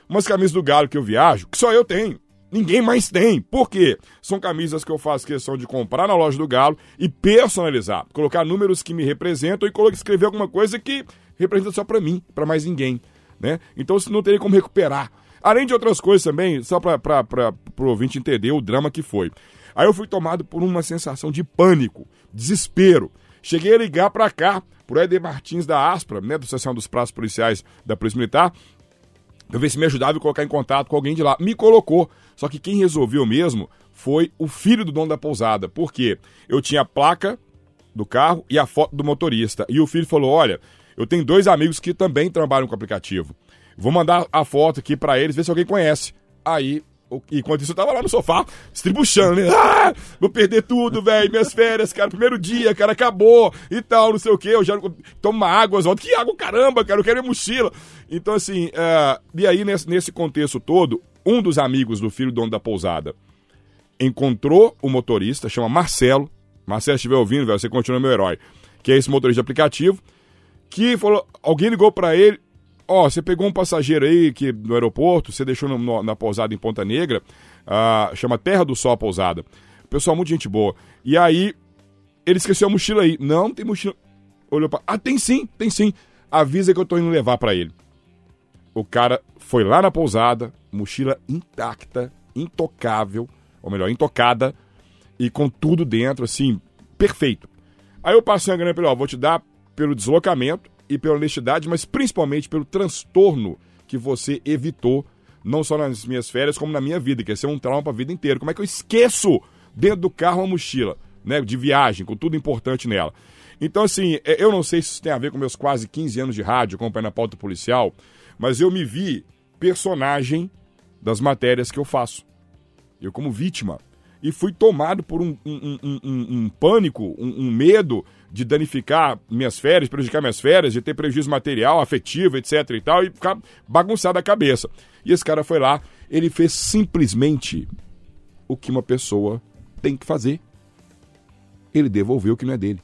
E: Umas camisas do Galo que eu viajo, que só eu tenho. Ninguém mais tem. Por quê? São camisas que eu faço questão de comprar na loja do Galo e personalizar. Colocar números que me representam e escrever alguma coisa que representa só para mim, para mais ninguém. Né? Então não teria como recuperar. Além de outras coisas também, só para o ouvinte entender o drama que foi. Aí eu fui tomado por uma sensação de pânico, desespero. Cheguei a ligar para cá, pro Eder Martins da Aspra, né, da Associação dos Prazos Policiais da Polícia Militar, pra ver se me ajudava a colocar em contato com alguém de lá. Me colocou. Só que quem resolveu mesmo foi o filho do dono da pousada. Por quê? Eu tinha a placa do carro e a foto do motorista. E o filho falou: Olha, eu tenho dois amigos que também trabalham com aplicativo. Vou mandar a foto aqui para eles, ver se alguém conhece. Aí enquanto isso eu tava lá no sofá, estribuchando, né? Ah, vou perder tudo, velho. Minhas férias, cara. Primeiro dia, cara, acabou e tal, não sei o quê. Eu já tomo água, Oswaldo. Que água, caramba, cara. Eu quero minha mochila. Então, assim, uh, e aí, nesse, nesse contexto todo, um dos amigos do filho do dono da pousada encontrou o motorista, chama Marcelo. Marcelo, se estiver ouvindo, velho, você continua meu herói. Que é esse motorista de aplicativo. Que falou, alguém ligou para ele, ó, você pegou um passageiro aí que no aeroporto, você deixou no, no, na pousada em Ponta Negra, uh, chama Terra do Sol a pousada. Pessoal, muita gente boa. E aí ele esqueceu a mochila aí. Não, não tem mochila. Olhou pra. Ah, tem sim, tem sim. Avisa que eu tô indo levar pra ele. O cara foi lá na pousada, mochila intacta, intocável, ou melhor, intocada, e com tudo dentro, assim, perfeito. Aí eu passei a grana pra ele, ó, vou te dar pelo deslocamento e pela honestidade, mas principalmente pelo transtorno que você evitou, não só nas minhas férias, como na minha vida, que ia ser um trauma pra vida inteira. Como é que eu esqueço dentro do carro uma mochila, né, de viagem, com tudo importante nela? Então, assim, é, eu não sei se isso tem a ver com meus quase 15 anos de rádio, acompanhando a pauta policial, mas eu me vi personagem das matérias que eu faço. Eu como vítima. E fui tomado por um, um, um, um pânico, um, medo de danificar minhas férias, prejudicar minhas férias, de ter prejuízo material, afetivo, etc e tal, e ficar bagunçado a cabeça. E esse cara foi lá, ele fez simplesmente o que uma pessoa tem que fazer. Ele devolveu o que não é dele.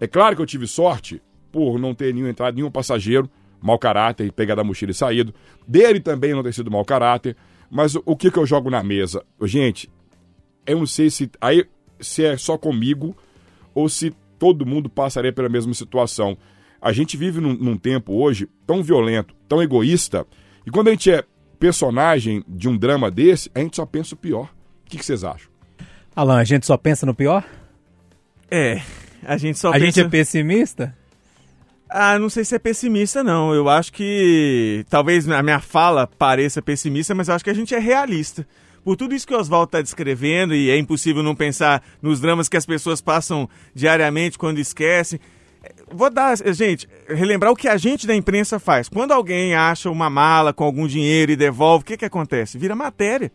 E: É claro que eu tive sorte por não ter nenhum entrado, nenhum passageiro, mau caráter, pegar da mochila e saído. Dele também não ter sido mau caráter. Mas o, o que, que eu jogo na mesa? Gente, eu não sei se, aí, se é só comigo ou se todo mundo passaria pela mesma situação. A gente vive num, num tempo hoje tão violento, tão egoísta, e quando a gente é personagem de um drama desse, a gente só pensa o pior. O que, que vocês acham?
B: Alan, a gente só pensa no pior?
F: É, a gente só
B: a
F: pensa...
B: gente é pessimista?
F: Ah, não sei se é pessimista, não. Eu acho que. Talvez a minha fala pareça pessimista, mas eu acho que a gente é realista. Por tudo isso que o Oswaldo está descrevendo, e é impossível não pensar nos dramas que as pessoas passam diariamente quando esquecem. Vou dar, gente, relembrar o que a gente da imprensa faz. Quando alguém acha uma mala com algum dinheiro e devolve, o que, que acontece? Vira matéria.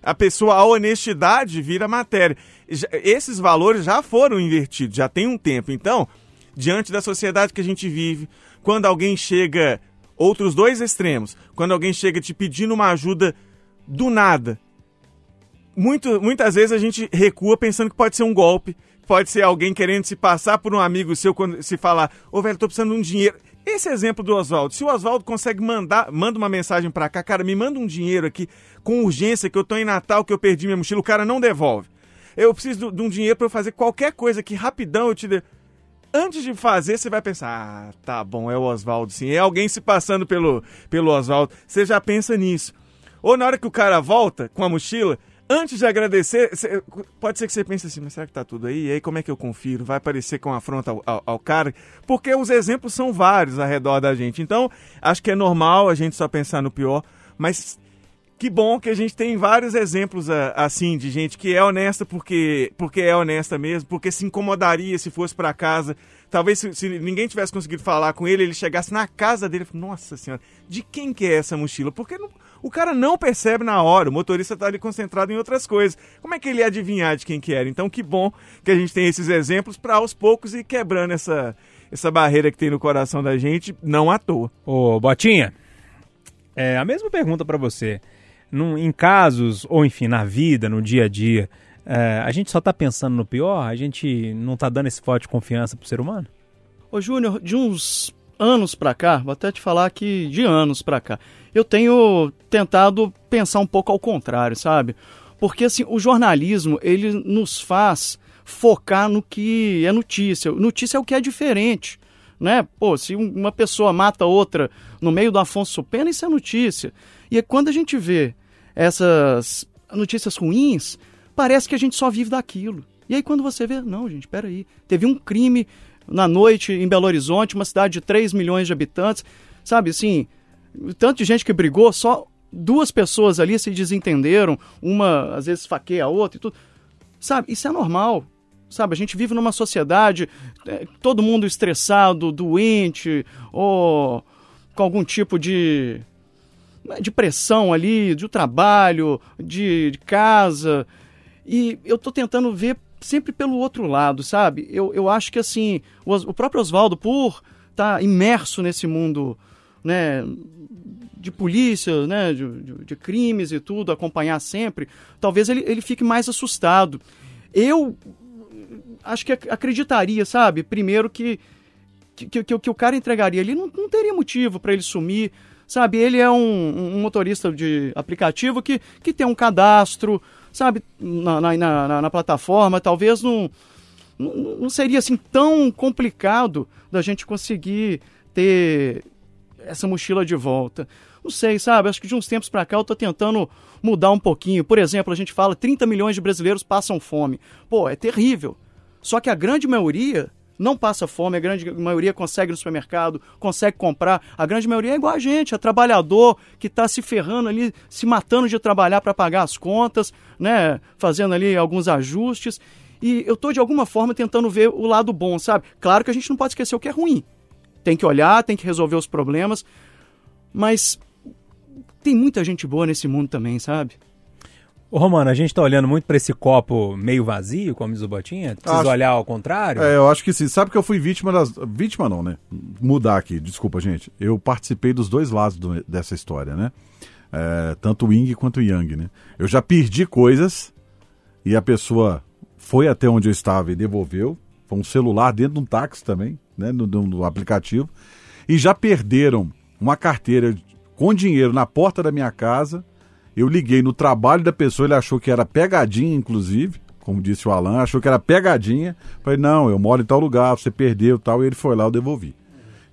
F: A pessoa, a honestidade vira matéria. Esses valores já foram invertidos, já tem um tempo. Então, diante da sociedade que a gente vive, quando alguém chega, outros dois extremos, quando alguém chega te pedindo uma ajuda do nada, muito, muitas vezes a gente recua pensando que pode ser um golpe, pode ser alguém querendo se passar por um amigo seu quando se falar, ô oh, velho, tô precisando de um dinheiro. Esse exemplo do Oswaldo, se o Oswaldo consegue mandar, manda uma mensagem para cá, cara, me manda um dinheiro aqui com urgência que eu tô em Natal, que eu perdi minha mochila, o cara não devolve. Eu preciso de um dinheiro para eu fazer qualquer coisa que rapidão eu te dê antes de fazer, você vai pensar: ah, tá bom, é o Oswaldo sim. É alguém se passando pelo, pelo Oswaldo. Você já pensa nisso. Ou na hora que o cara volta com a mochila, antes de agradecer, você, pode ser que você pense assim: mas será que tá tudo aí? E aí como é que eu confiro? Vai aparecer com afronta ao, ao, ao cara? Porque os exemplos são vários ao redor da gente. Então, acho que é normal a gente só pensar no pior, mas que bom que a gente tem vários exemplos ah, assim de gente que é honesta porque, porque é honesta mesmo, porque se incomodaria se fosse para casa. Talvez se, se, ninguém tivesse conseguido falar com ele, ele chegasse na casa dele e nossa senhora, de quem que é essa mochila? Porque não, o cara não percebe na hora, o motorista está ali concentrado em outras coisas. Como é que ele ia adivinhar de quem que era? Então que bom que a gente tem esses exemplos para aos poucos ir quebrando essa, essa barreira que tem no coração da gente, não à toa.
B: Ô, Botinha, é a mesma pergunta para você num, em casos, ou enfim, na vida, no dia a dia, é, a gente só está pensando no pior? A gente não está dando esse voto de confiança pro ser humano?
C: Ô Júnior, de uns anos para cá, vou até te falar que de anos para cá, eu tenho tentado pensar um pouco ao contrário, sabe? Porque assim, o jornalismo, ele nos faz focar no que é notícia. Notícia é o que é diferente, né? Pô, se uma pessoa mata outra no meio do Afonso Pena, isso é notícia. E é quando a gente vê essas notícias ruins, parece que a gente só vive daquilo. E aí quando você vê, não, gente, peraí, teve um crime na noite em Belo Horizonte, uma cidade de 3 milhões de habitantes, sabe, assim, tanto de gente que brigou, só duas pessoas ali se desentenderam, uma às vezes faqueia a outra e tudo. Sabe, isso é normal. Sabe, a gente vive numa sociedade, é, todo mundo estressado, doente, ou com algum tipo de né, de pressão ali, de trabalho, de, de casa. E eu estou tentando ver sempre pelo outro lado, sabe? Eu, eu acho que assim, o, o próprio Oswaldo, por estar tá imerso nesse mundo, né? De polícia, né, de, de, de, crimes e tudo, acompanhar sempre, talvez ele, ele fique mais assustado. Eu acho que acreditaria, sabe? Primeiro que, que, que, que o cara entregaria ali, não, não teria motivo para ele sumir, sabe? Ele é um, um, motorista de aplicativo que, que tem um cadastro, sabe? Na, na, na, na plataforma, talvez não, não não seria assim tão complicado da gente conseguir ter essa mochila de volta. Não sei, sabe? Acho que de uns tempos para cá eu tô tentando mudar um pouquinho. Por exemplo, a gente fala 30 milhões de brasileiros passam fome. Pô, é terrível. Só que a grande maioria não passa fome, a grande maioria consegue no supermercado, consegue comprar. A grande maioria é igual a gente, é trabalhador que está se ferrando ali, se matando de trabalhar para pagar as contas, né? Fazendo ali alguns ajustes. E eu tô de alguma forma tentando ver o lado bom, sabe? Claro que a gente não pode esquecer o que é ruim. Tem que olhar, tem que resolver os problemas, mas tem muita gente boa nesse mundo também, sabe?
B: Ô, Romano, a gente tá olhando muito pra esse copo meio vazio, como diz o Botinha? Precisa
D: Acho-
B: olhar ao contrário?
D: É, eu acho que sim. Sabe que eu fui vítima das. Vítima não, né? Mudar aqui, desculpa, gente. Eu participei dos dois lados do- dessa história, né? É, tanto o Ying quanto o Yang, né? Eu já perdi coisas e a pessoa foi até onde eu estava e devolveu. Um celular dentro de um táxi também, né? No, aplicativo. E já perderam uma carteira com dinheiro na porta da minha casa. Eu liguei no trabalho da pessoa, ele achou que era pegadinha, inclusive, como disse o Alan, achou que era pegadinha. Falei, não, eu moro em tal lugar, você perdeu tal, e ele foi lá, eu devolvi.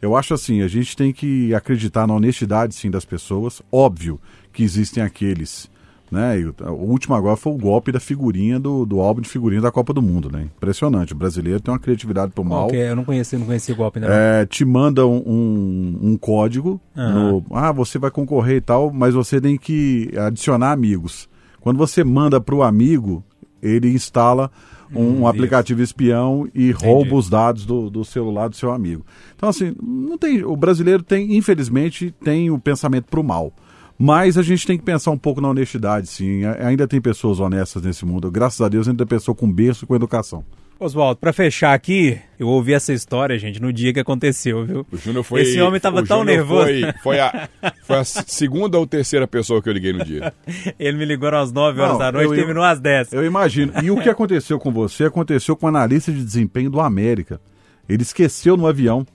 D: Eu acho assim, a gente tem que acreditar na honestidade, sim, das pessoas. Óbvio que existem aqueles, né? e o, o último agora foi o golpe da figurinha do, do álbum de figurinha da Copa do Mundo, né? Impressionante. O brasileiro tem uma criatividade pro mal.
B: É? Eu não conheci, não conheci o golpe não.
D: É, te manda um, um, um código no, ah, você vai concorrer e tal, mas você tem que adicionar amigos. Quando você manda para o amigo, ele instala um,
B: Hum,
D: aplicativo espião e rouba os dados do, do celular do seu amigo. Então, assim, não tem. O brasileiro tem, infelizmente, tem o pensamento para o mal. Mas a gente tem que pensar um pouco na honestidade, sim. Ainda tem pessoas honestas nesse mundo. Graças a Deus, ainda tem pessoa com berço e com educação.
B: Oswaldo, pra fechar aqui, eu ouvi essa história, gente, no dia que aconteceu, viu?
E: O Júnior foi.
B: Esse homem tava
E: o
B: tão
E: Júnior
B: nervoso.
E: Foi, foi, a, foi a segunda ou terceira pessoa que eu liguei no dia.
B: Ele me ligou às 9 horas
D: Não,
B: da noite e terminou às 10.
D: Eu imagino. E o que aconteceu com você aconteceu com o analista de desempenho do América. Ele esqueceu no avião.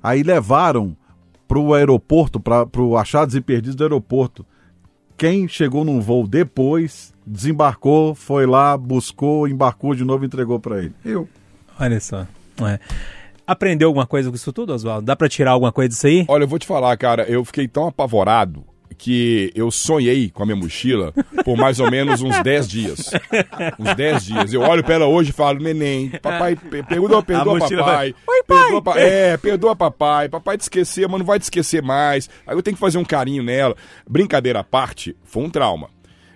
D: Aí levaram pro aeroporto, para pro achados e perdidos do aeroporto. Quem chegou num voo depois, desembarcou, foi lá, buscou, embarcou de novo e entregou para ele. Eu.
B: Olha só. É. Aprendeu alguma coisa com isso tudo, Oswaldo? Dá pra tirar alguma coisa disso aí?
E: Olha, eu vou te falar, cara, eu fiquei tão apavorado que eu sonhei com a minha mochila por mais ou menos uns 10 dias. Uns 10 dias. Eu olho pra ela hoje e falo, neném, papai, pe- perdoa, perdoa papai.
B: vai, "Oi, pai."
E: Perdoa, pa- é, perdoa papai. Papai te esquecer, mas não vai te esquecer mais. Aí eu tenho que fazer um carinho nela. Brincadeira à parte, foi um trauma.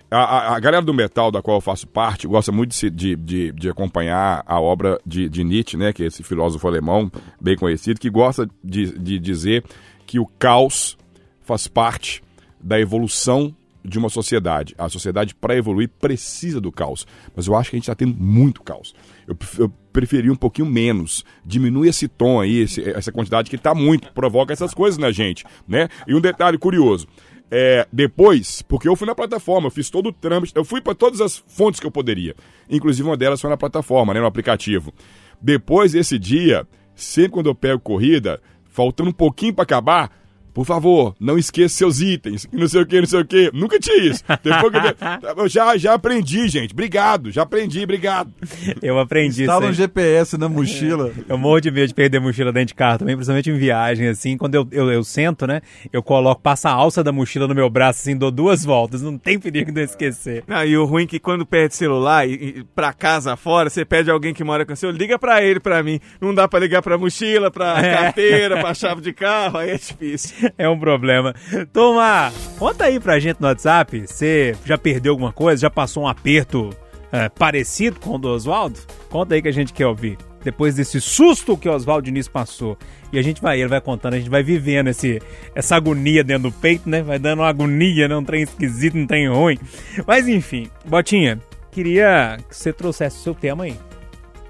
E: A, a- a galera do metal, da qual eu faço parte, gosta muito de, de, de, de acompanhar a obra de, de Nietzsche, né, que é esse filósofo alemão bem conhecido, que gosta de, de dizer que o caos faz parte da evolução de uma sociedade. A sociedade, para evoluir, precisa do caos. Mas eu acho que a gente está tendo muito caos. Eu, eu preferia um pouquinho menos. Diminui esse tom aí, esse- essa quantidade que está muito, provoca essas coisas na gente. Né? E um detalhe curioso. É, depois, porque eu fui na plataforma, eu fiz todo o trâmite, eu fui para todas as fontes que eu poderia. Inclusive uma delas foi na plataforma, né, no aplicativo. Depois desse dia, sempre quando eu pego corrida, faltando um pouquinho para acabar, por favor, não esqueça seus itens, não sei o que, não sei o que. Nunca tinha isso. Depois eu, eu já, já aprendi, gente. Obrigado, já aprendi, obrigado.
B: Eu aprendi isso.
D: Estava
B: aí.
D: um GPS na mochila.
B: Eu morro de medo de perder mochila dentro de carro também, principalmente em viagem, assim. Quando eu, eu, eu sento, né? Eu coloco, passo a alça da mochila no meu braço, assim, dou duas voltas. Não tem perigo de eu esquecer.
F: Não, e o ruim é que quando perde celular e, e pra casa fora, você pede alguém que mora com você, liga pra ele, pra mim. Não dá pra ligar pra mochila, pra
B: É.
F: carteira, pra chave de carro, aí é difícil.
B: É um problema. Toma, conta aí pra gente no WhatsApp. Você já perdeu alguma coisa? Já passou um aperto é, parecido com o do Oswaldo? Conta aí que a gente quer ouvir. Depois desse susto que o Oswaldo Diniz passou. E a gente vai, ele vai contando, a gente vai vivendo esse, essa agonia dentro do peito, né? Vai dando uma agonia, né? Um trem esquisito, um trem ruim. Mas enfim, Botinha, queria que você trouxesse o seu tema aí.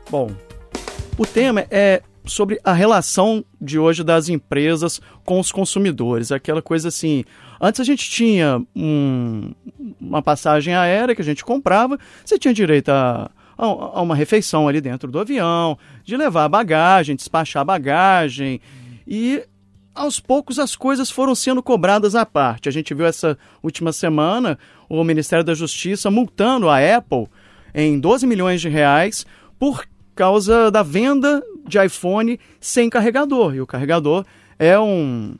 C: Bom, o tema é sobre a relação de hoje das empresas com os consumidores. Aquela coisa assim. Antes a gente tinha um- uma passagem aérea que a gente comprava, você tinha direito a, a- uma refeição ali dentro do avião, de levar bagagem, despachar bagagem. E aos poucos as coisas foram sendo cobradas à parte. A gente viu essa última semana o Ministério da Justiça multando a Apple em 12 milhões de reais por causa da venda de iPhone sem carregador. E o carregador é um,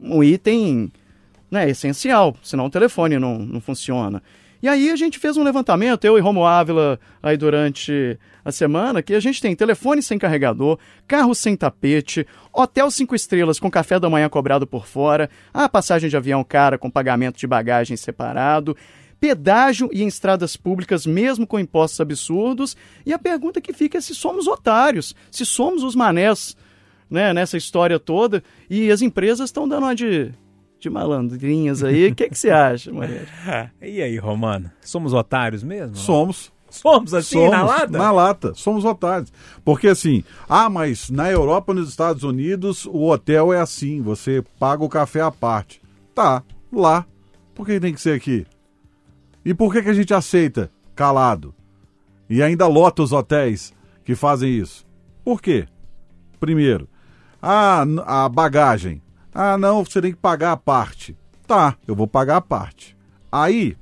C: um item né, essencial, senão o telefone não, não funciona. E aí a gente fez um levantamento, eu e Romo Ávila, aí durante a semana, que a gente tem telefone sem carregador, carro sem tapete, hotel cinco estrelas com café da manhã cobrado por fora, a passagem de avião cara com pagamento de bagagem separado, pedágio e em estradas públicas, mesmo com impostos absurdos. E a pergunta que fica é se somos otários, se somos os manés né, nessa história toda. E as empresas estão dando uma de, de malandrinhas aí. O que, que você acha, Maria?
B: E aí, Romano? Somos otários mesmo?
D: Somos.
B: Somos assim,
D: Somos,
B: na lata?
D: Na lata, somos otários. Porque assim, ah, mas na Europa nos Estados Unidos o hotel é assim, você paga o café à parte. Tá, lá. Por que tem que ser aqui? E por que, que a gente aceita calado? E ainda lota os hotéis que fazem isso. Por quê? Primeiro, ah, n- a bagagem. Ah, não, você tem que pagar a parte. Tá, eu vou pagar a parte. Aí,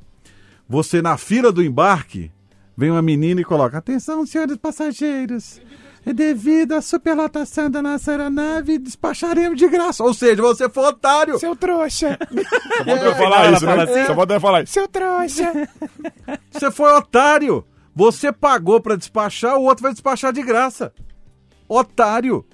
D: você na fila do embarque, vem uma menina e coloca: Atenção, senhores passageiros. É Devido à superlotação da nossa aeronave, despacharemos de graça. Ou seja, você foi otário.
E: Seu trouxa. Só pode
B: ela
E: falar isso,
B: fala
E: né?
B: assim?
E: Só pode falar isso. Seu trouxa.
D: Você foi otário. Você pagou pra despachar, o outro vai despachar de graça. Otário.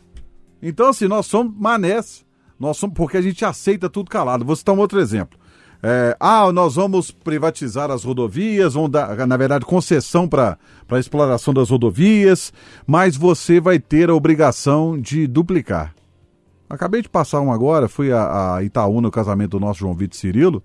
D: Então, assim, nós somos manés. Nós somos porque a gente aceita tudo calado. Vou citar um outro exemplo. É, ah, nós vamos privatizar as rodovias, vamos dar, na verdade, concessão para a exploração das rodovias, mas você vai ter a obrigação de duplicar. Acabei de passar um agora, fui a, a Itaú no casamento do nosso João Vitor Cirilo.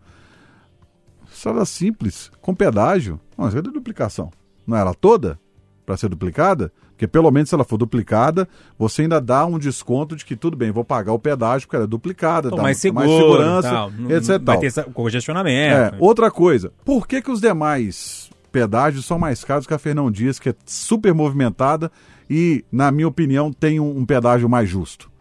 D: Estrada simples, com pedágio. Mas a duplicação? Não era toda para ser duplicada? Porque pelo menos se ela for duplicada, você ainda dá um desconto de que tudo bem, vou pagar o pedágio porque ela é duplicada,
B: Pô,
D: dá
B: mais seguro,
D: segurança,
B: tal. Não-
D: etc.
B: Vai ter congestionamento.
D: É, outra coisa, por que, que os demais pedágios são mais caros que a Fernão Dias, que é super movimentada e, na minha opinião, tem um, um pedágio mais justo?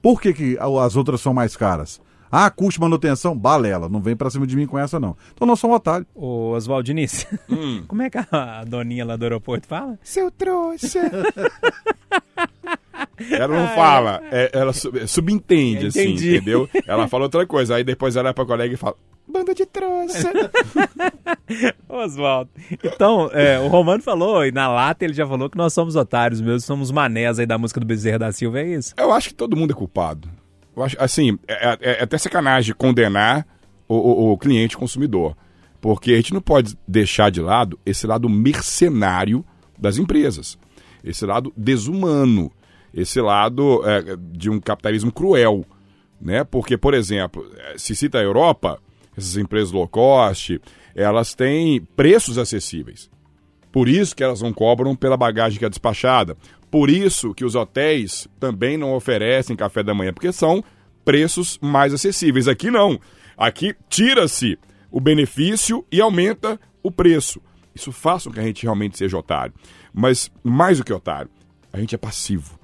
D: Por que, que as outras são mais caras? Ah, custo manutenção? Balela, não vem pra cima de mim com essa não. Então nós somos otários.
B: Ô, Oswaldinice,
E: Hum.
B: como é que a doninha lá do aeroporto fala?
E: Seu trouxa. Ela não fala, é- ela sub- subentende, assim, entendeu? Ela fala outra coisa, aí depois ela vai pra colega e fala, banda de trouxa.
B: Oswaldo. Então, é, o Romano falou, e na lata ele já falou que nós somos otários mesmo, somos manés aí da música do Bezerra da Silva, é isso?
E: Eu acho que todo mundo é culpado. Eu acho, assim, é, é- é até sacanagem condenar o, o- o cliente consumidor. Porque a gente não pode deixar de lado esse lado mercenário das empresas. Esse lado desumano. Esse lado é, de um capitalismo cruel. Né? Porque, por exemplo, eh, se cita a Europa, essas empresas low cost, elas têm preços acessíveis. Por isso que elas não cobram pela bagagem que é despachada. Por isso que os hotéis também não oferecem café da manhã, porque são preços mais acessíveis. Aqui não. Aqui tira-se o benefício e aumenta o preço. Isso faz com que a gente realmente seja otário. Mas mais do que otário, a gente é passivo.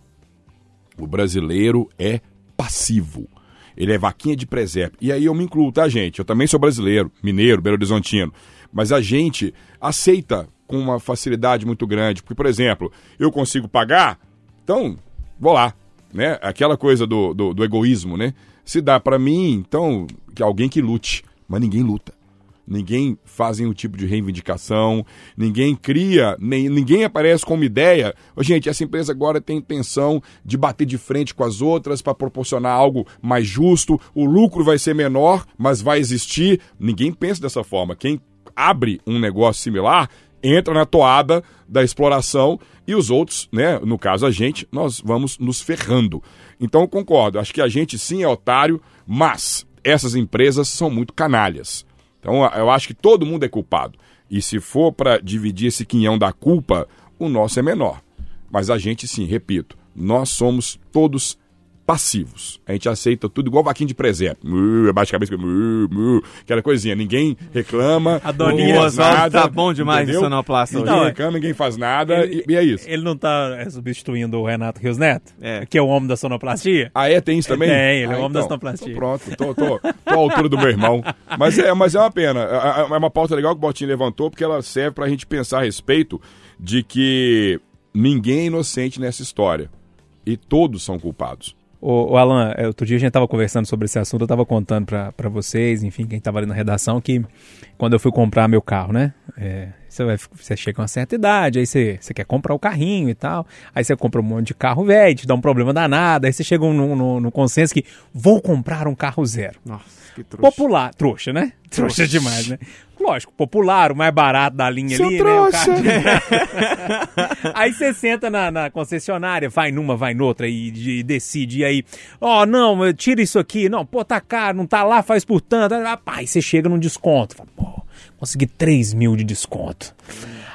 E: O brasileiro é passivo. Ele é vaquinha de presépio. E aí eu me incluo, tá, gente? Eu também sou brasileiro, mineiro, Belo Horizontino. Mas a gente aceita com uma facilidade muito grande. Porque, por exemplo, eu consigo pagar, então vou lá. Né? Aquela coisa do, do, do egoísmo, né? Se dá pra mim, então, que alguém que lute. Mas ninguém luta. Ninguém faz nenhum tipo de reivindicação, ninguém cria, nem, ninguém aparece com uma ideia. Ô, gente, essa empresa agora tem intenção de bater de frente com as outras para proporcionar algo mais justo. O lucro vai ser menor, mas vai existir. Ninguém pensa dessa forma. Quem abre um negócio similar entra na toada da exploração e os outros, né, no caso a gente, nós vamos nos ferrando. Então concordo, acho que a gente sim é otário, mas essas empresas são muito canalhas. Então eu acho que todo mundo é culpado. E se for para dividir esse quinhão da culpa, o nosso é menor. Mas a gente sim, repito, nós somos todos passivos. A gente aceita tudo igual vaquinho de presépio. Mu, Abaixa a cabeça, mu, mu, aquela coisinha. Ninguém reclama.
B: A doninha
F: Oswaldo tá bom demais
E: entendeu?
F: de sonoplasta
E: Ninguém
B: hoje.
E: reclama, ninguém faz nada. e, e é isso.
B: Ele não tá é, substituindo o Renato Rios Neto?
F: É.
B: Que é o homem da sonoplastia?
E: Ah, é? Tem isso também?
B: Tem, ele é
E: ah,
B: o homem da
E: então,
B: sonoplastia.
E: então pronto, tô, tô, tô à altura do meu irmão. Mas é, mas é uma pena. É é uma pauta legal que o Botinho levantou, porque ela serve pra gente pensar a respeito de que ninguém é inocente nessa história. E todos são culpados.
B: Ô Alan, é, outro dia a gente tava conversando sobre esse assunto, eu tava contando pra vocês, enfim, quem tava ali na redação, que quando eu fui comprar meu carro, né? é, você, vai, você chega a uma certa idade, aí você, você quer comprar o carrinho e tal, aí você compra um monte de carro velho, te dá um problema danado, aí você chega no, no, no consenso que vou comprar um carro zero.
F: Nossa, trouxa.
B: Popular, trouxa, né? Trouxa demais, né? Lógico, popular, o mais barato da linha
F: Seu
B: ali,
F: trouxa.
B: né? O carro- aí você senta na, na concessionária, vai numa, vai noutra e, de- decide. E aí, ó, não, eu- tira isso aqui. Não, pô, tá caro, não tá lá, faz por tanto. Rapaz, você chega num desconto. Fala, pô, consegui 3 mil de desconto.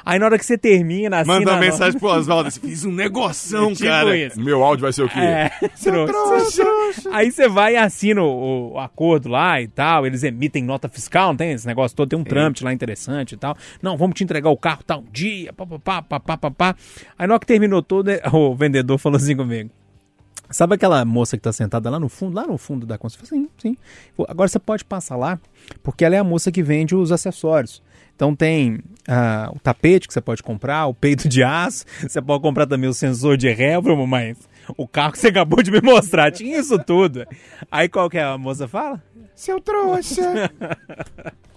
B: Aí na hora que você termina, assim.
F: Manda mensagem pro Oswaldo assim, fiz um negoção,
B: Tipo
F: cara.
B: isso.
E: Meu áudio vai ser o quê?
B: É, trouxa. Aí você vai e assina o, o acordo lá e tal. Eles emitem nota fiscal, não tem esse negócio todo, tem um trâmite lá interessante e tal. Não, vamos te entregar o carro tal dia, papapá, papapá, papá. Aí na hora que terminou tudo, o vendedor falou assim comigo. Sabe aquela moça que tá sentada lá no fundo, lá no fundo da concessionária? Sim, sim. Agora você pode passar lá, porque ela é a moça que vende os acessórios. Então tem ah, o tapete que você pode comprar, o peito de aço, você pode comprar também o sensor de ré, Bruno, mas o carro que você acabou de me mostrar tinha isso tudo. Aí qual que é a moça fala?
F: Seu trouxa.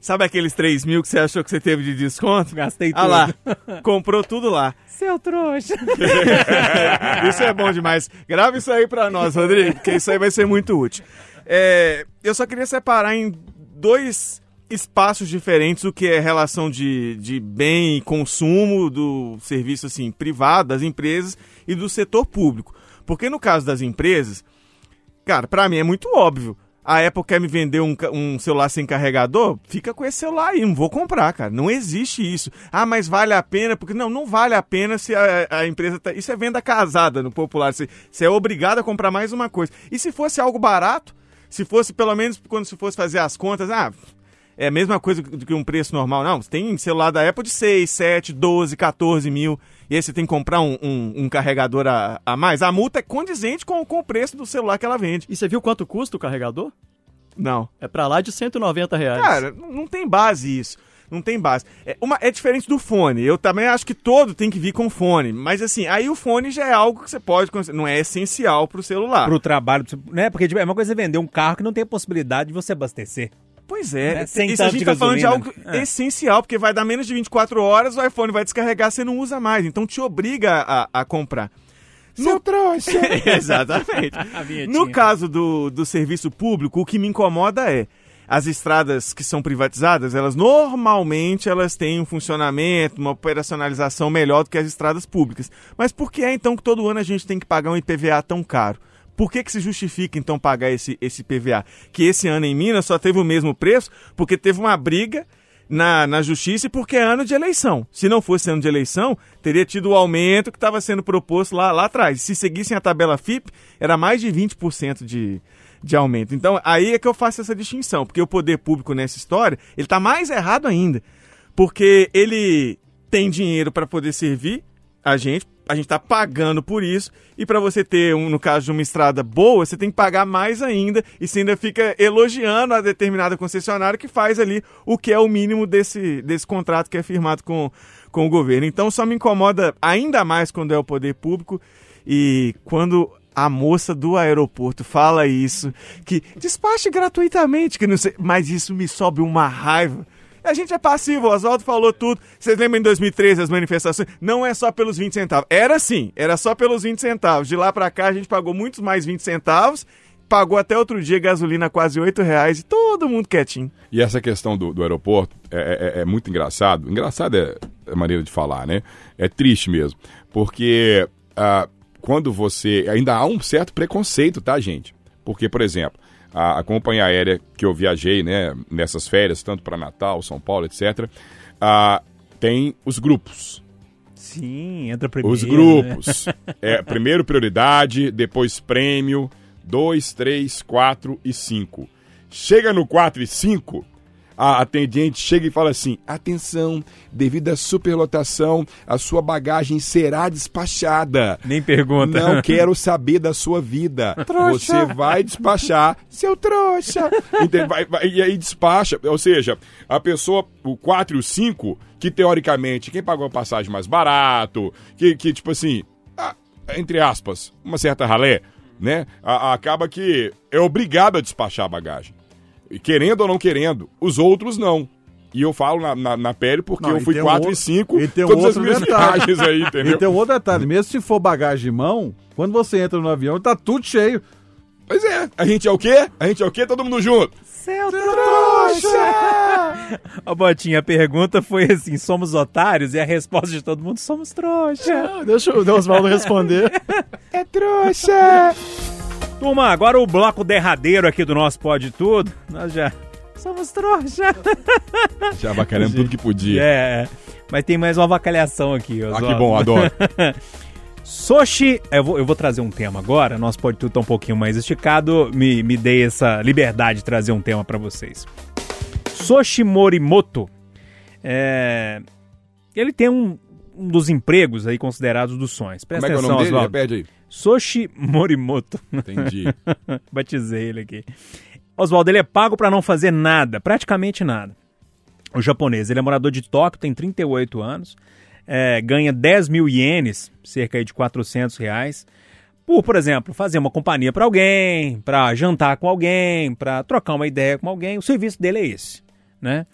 F: Sabe aqueles 3 mil que você achou que você teve de desconto?
B: Gastei
F: Ah
B: tudo.
F: lá, comprou tudo lá.
B: Seu trouxa.
F: isso é bom demais. Grava isso aí pra nós, Rodrigo, porque isso aí vai ser muito útil. É, eu só queria separar em dois espaços diferentes o que é relação de, de bem e consumo do serviço assim, privado, das empresas e do setor público. Porque no caso das empresas, cara, pra mim é muito óbvio. A Apple quer me vender um, um celular sem carregador? Fica com esse celular aí, não vou comprar, cara. Não existe isso. Ah, mas vale a pena? Porque não, não vale a pena se a, a empresa tá. Isso é venda casada no popular. Você, você é obrigado a comprar mais uma coisa. E se fosse algo barato, se fosse pelo menos quando se fosse fazer as contas, ah, é a mesma coisa do que um preço normal. Não, você tem celular da Apple de 6, 7, 12, 14 mil. E aí você tem que comprar um, um- um carregador a, a mais. A multa é condizente com, com o preço do celular que ela vende.
C: E você viu quanto custa o carregador?
F: Não.
C: É pra lá de 190 reais.
F: Cara, não não tem base isso. Não tem base. É, uma, é diferente do fone. Eu também acho que todo tem que vir com fone. Mas assim, aí o fone já é algo que você pode. Não é essencial pro celular.
B: Pro trabalho, né? Porque tipo, é uma coisa você vender um carro que não tem a possibilidade de você abastecer.
F: Pois é.
B: Né? Sem
F: Isso a gente
B: de
F: tá falando de algo
B: É.
F: essencial, porque vai dar menos de 24 horas, o iPhone vai descarregar, você não usa mais. Então te obriga a, a comprar. Seu trouxa! Exatamente. No caso do, do serviço público, o que me incomoda é as estradas que são privatizadas, elas normalmente elas têm um funcionamento, uma operacionalização melhor do que as estradas públicas. Mas por que é então que todo ano a gente tem que pagar um IPVA tão caro? Por que, que se justifica então pagar esse, esse IPVA? Que esse ano em Minas só teve o mesmo preço porque teve uma briga na, na justiça e porque é ano de eleição. Se não fosse ano de eleição, teria tido o aumento que estava sendo proposto lá, lá atrás. Se seguissem a tabela FIP, era mais de 20% de, de aumento. Então, aí é que eu faço essa distinção, porque o poder público nessa história, ele está mais errado ainda. Porque ele tem dinheiro para poder servir a gente, a gente está pagando por isso, e para você ter, um, no caso de uma estrada boa, você tem que pagar mais ainda, e você ainda fica elogiando a determinada concessionária que faz ali o que é o mínimo desse, desse contrato que é firmado com, com o governo. Então só me incomoda ainda mais quando é o poder público e quando a moça do aeroporto fala isso, que despache gratuitamente, que não sei, mas isso me sobe uma raiva. A gente é passivo, o Oswaldo falou tudo. Vocês lembram em 2013 as manifestações? Não é só pelos 20 centavos. Era sim, era só pelos 20 centavos. De lá pra cá a gente pagou muitos mais 20 centavos, pagou até outro dia gasolina quase 8 reais e todo mundo quietinho.
E: E essa questão do, do aeroporto é, é- é muito engraçado. Engraçado é a maneira de falar, né? É triste mesmo. Porque ah, quando você. Ainda há um certo preconceito, tá, gente? Porque, por exemplo, a, a companhia aérea que eu viajei, né, nessas férias, tanto para Natal, São Paulo, etc., ah, tem os grupos.
B: Sim, entra primeiro.
E: Os
B: né?
E: grupos. É, primeiro prioridade, depois prêmio, 2, 3, 4 e 5. Chega no 4 e 5, a atendente chega e fala assim: atenção, devido à superlotação, a sua bagagem será despachada.
B: Nem pergunta.
E: Não quero saber da sua vida. Você vai despachar, seu trouxa. Vai- vai- e aí despacha. Ou seja, a pessoa, o 4 e o 5, que teoricamente, quem pagou a passagem mais barato, que, que tipo assim, entre aspas, uma certa ralé, né? A- a- acaba que é obrigado a despachar a bagagem. E Querendo ou não querendo, os outros não. E eu falo na, na, na pele porque
D: Não,
E: eu fui
D: tem um
E: 4 e
D: outro-
E: 5,
D: e tem um
E: todas as
D: outro
E: minhas
D: detalhe.
E: viagens aí, entendeu?
D: E tem um outro detalhe, mesmo se for bagagem de mão, quando você entra no avião, tá tudo cheio.
E: Pois é, a gente é o quê? A gente é o quê? Todo mundo junto.
B: Seu trouxa! Ô, Botinha, a pergunta foi assim: somos otários? E a resposta de todo mundo: somos trouxa.
C: Ah, Deixa o Oswaldo responder.
B: É trouxa! Turma, agora o bloco derradeiro aqui do nosso Pode Tudo. Nós já somos trouxa.
E: Já bacalhando tudo que podia.
B: É, mas tem mais uma avacalhação aqui.
E: Ah, que bom, adoro.
B: Soshi, eu vou, eu vou trazer um tema agora, nosso pode tudo tá um pouquinho mais esticado, me, me dei essa liberdade de trazer um tema pra vocês. Soshi Morimoto, é, ele tem um, um dos empregos aí considerados dos sonhos.
E: Como
B: Presta
E: é que é o nome dele? Repete aí.
B: Soshi Morimoto.
E: Entendi.
B: Batizei ele aqui. Oswaldo, ele é pago pra não fazer nada, praticamente nada. O japonês, ele é morador de Tóquio, tem 38 anos, é, ganha 10 mil ienes, cerca de 400 reais, por, por exemplo, fazer uma companhia pra alguém, pra jantar com alguém, pra trocar uma ideia com alguém. O serviço dele é esse, né?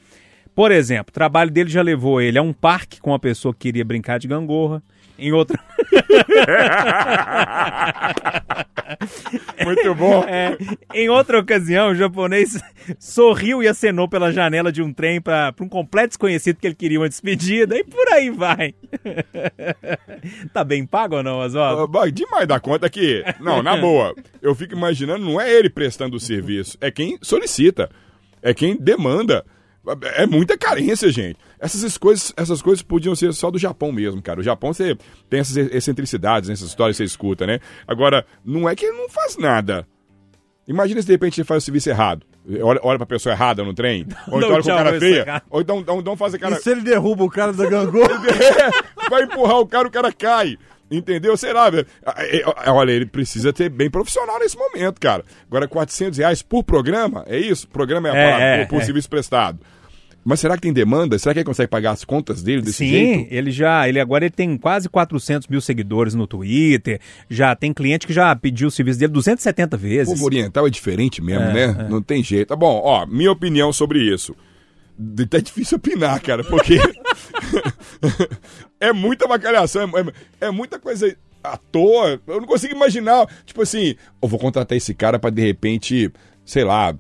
B: Por exemplo, o trabalho dele já levou ele a um parque com uma pessoa que queria brincar de gangorra. Em outra.
E: Muito bom.
B: É, em outra ocasião, o japonês sorriu e acenou pela janela de um trem para um completo desconhecido que ele queria uma despedida e por aí vai. tá bem pago ou não, Oswaldo?
E: Bah, Demais da conta que. Não, na boa. Eu fico imaginando, não é ele prestando o serviço, é quem solicita, é quem demanda. É muita carência, gente. Essas coisas, essas coisas podiam ser só do Japão mesmo, cara. O Japão você tem essas excentricidades, essas histórias que você escuta, né? Agora, não é que ele não faz nada. Imagina se de repente ele faz o serviço errado. Olha, olha pra pessoa errada no trem. Ou então olha com cara
B: vai
E: feia.
B: sacar.
E: Ou então, então, então faz a cara.
D: E se ele derruba o cara da gangorra?
E: É, vai empurrar o cara, o cara cai. Entendeu? Sei lá, velho. É, é, Olha, ele precisa ter bem profissional nesse momento, cara. Agora, 400 reais por programa, é isso? Programa é,
B: É,
E: palavra,
B: é,
E: por, por
B: é.
E: serviço prestado. Mas será que tem demanda? Será que ele consegue pagar as contas dele desse
B: Sim,
E: jeito?
B: ele já, ele agora ele tem quase 400 mil seguidores no Twitter, já tem cliente que já pediu o serviço dele 270
E: O
B: vezes.
E: povo oriental é diferente mesmo,
B: É,
E: né? Não tem jeito. Tá bom, ó, minha opinião sobre isso. Tá difícil opinar, cara, porque é muita bacalhação, é, é- é muita coisa à toa. Eu não consigo imaginar, tipo assim, eu vou contratar esse cara pra de repente, sei lá,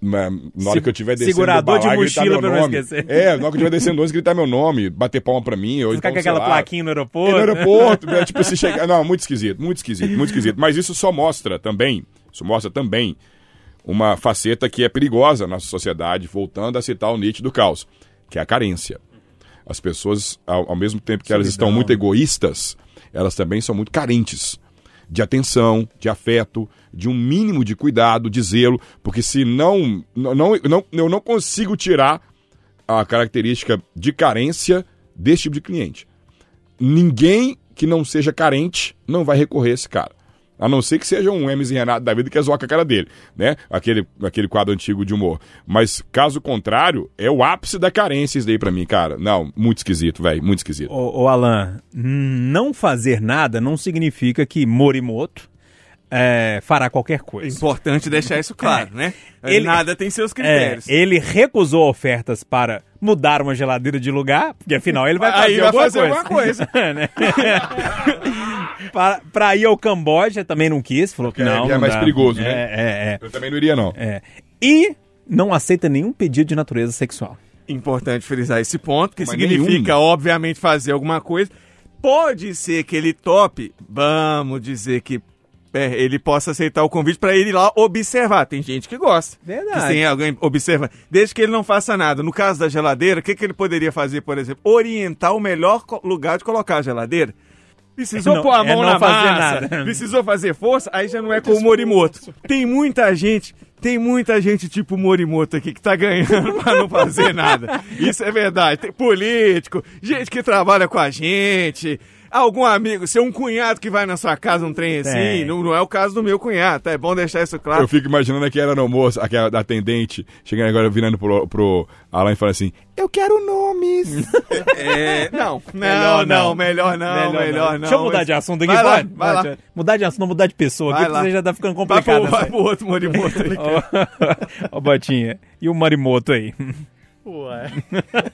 E: na, na hora que eu tiver descendo
B: segurador
E: do
B: de mochila pra não
E: nome.
B: esquecer.
E: É, na hora que eu tiver descendo ônibus, gritar meu nome, bater palma pra mim. Ou
B: Ficar
E: então,
B: com aquela
E: lá,
B: plaquinha no
E: é,
B: aeroporto.
E: no aeroporto, né? tipo, se chegar. Não, muito esquisito, muito esquisito, muito esquisito. Mas isso só mostra também, isso mostra também uma faceta que é perigosa na sociedade, voltando a citar o Nietzsche do caos, que é a carência. As pessoas, ao, ao mesmo tempo que elas estão muito egoístas, elas também são muito carentes de atenção, de afeto, de um mínimo de cuidado, de zelo, porque se não, não, não, eu não consigo tirar a característica de carência desse tipo de cliente. Ninguém que não seja carente não vai recorrer a esse cara. A não ser que seja um Hermes e Renato da vida que é zoar com a cara dele, né? Aquele, aquele quadro antigo de humor. Mas, caso contrário, é o ápice da carência isso daí pra mim, cara. Não, muito esquisito, velho, muito esquisito.
B: Ô, ô, Alan, não fazer nada não significa que Morimoto é, fará qualquer
F: É
B: coisa.
F: importante deixar isso claro, né?
B: Ele-
F: Nada tem seus
B: É,
F: critérios.
B: ele recusou ofertas para mudar uma geladeira de lugar, porque afinal ele vai fazer,
F: Aí vai
B: alguma,
F: fazer
B: coisa.
F: alguma coisa.
B: Para, para ir ao Camboja também não quis, falou que
E: É,
B: não.
E: é
B: não
E: mais
B: dá.
E: perigoso, né?
B: É, é,
E: Eu também não iria, não.
B: é, é. E não aceita nenhum pedido de natureza sexual.
F: Importante frisar esse ponto, que
E: Mas
F: significa,
E: nenhum.
F: obviamente, fazer alguma coisa. Pode ser que ele tope, vamos dizer que é, ele possa aceitar o convite para ele ir lá observar. Tem gente que gosta.
B: Verdade.
F: Que tem alguém observa. Desde que ele não faça nada. No caso da geladeira, o que, que ele poderia fazer, por exemplo? Orientar o melhor lugar de colocar a geladeira. Precisou
B: Não-
F: pôr a
B: é
F: mão
B: não
F: na
B: fazer
F: massa,
B: nada.
F: precisou fazer força, aí já não é com o Morimoto. Tem muita gente, tem muita gente tipo Morimoto aqui que tá ganhando pra não fazer nada. Isso é verdade. Tem político, gente que trabalha com a gente, algum amigo, seu um cunhado que vai na sua casa um trem assim, não, não é o caso do meu cunhado, tá? É bom deixar isso claro.
E: Eu fico imaginando aqui era no almoço, aquela atendente, chegando agora virando pro, pro Alan e falando assim: Eu quero nomes.
F: É, não, não,
B: Melhor
F: não,
B: não.
F: melhor não, melhor, não.
B: Deixa eu mudar de assunto aqui,
F: Vai lá,
B: pode?
F: vai lá.
B: Mudar de assunto, não mudar de pessoa
F: Vai
B: aqui,
F: lá.
B: porque você já tá ficando
F: Vai
B: complicado.
F: pro, vai pro outro Morimoto aí.
B: Ó, Ó, Botinha. E o Marimoto aí?
C: Ué.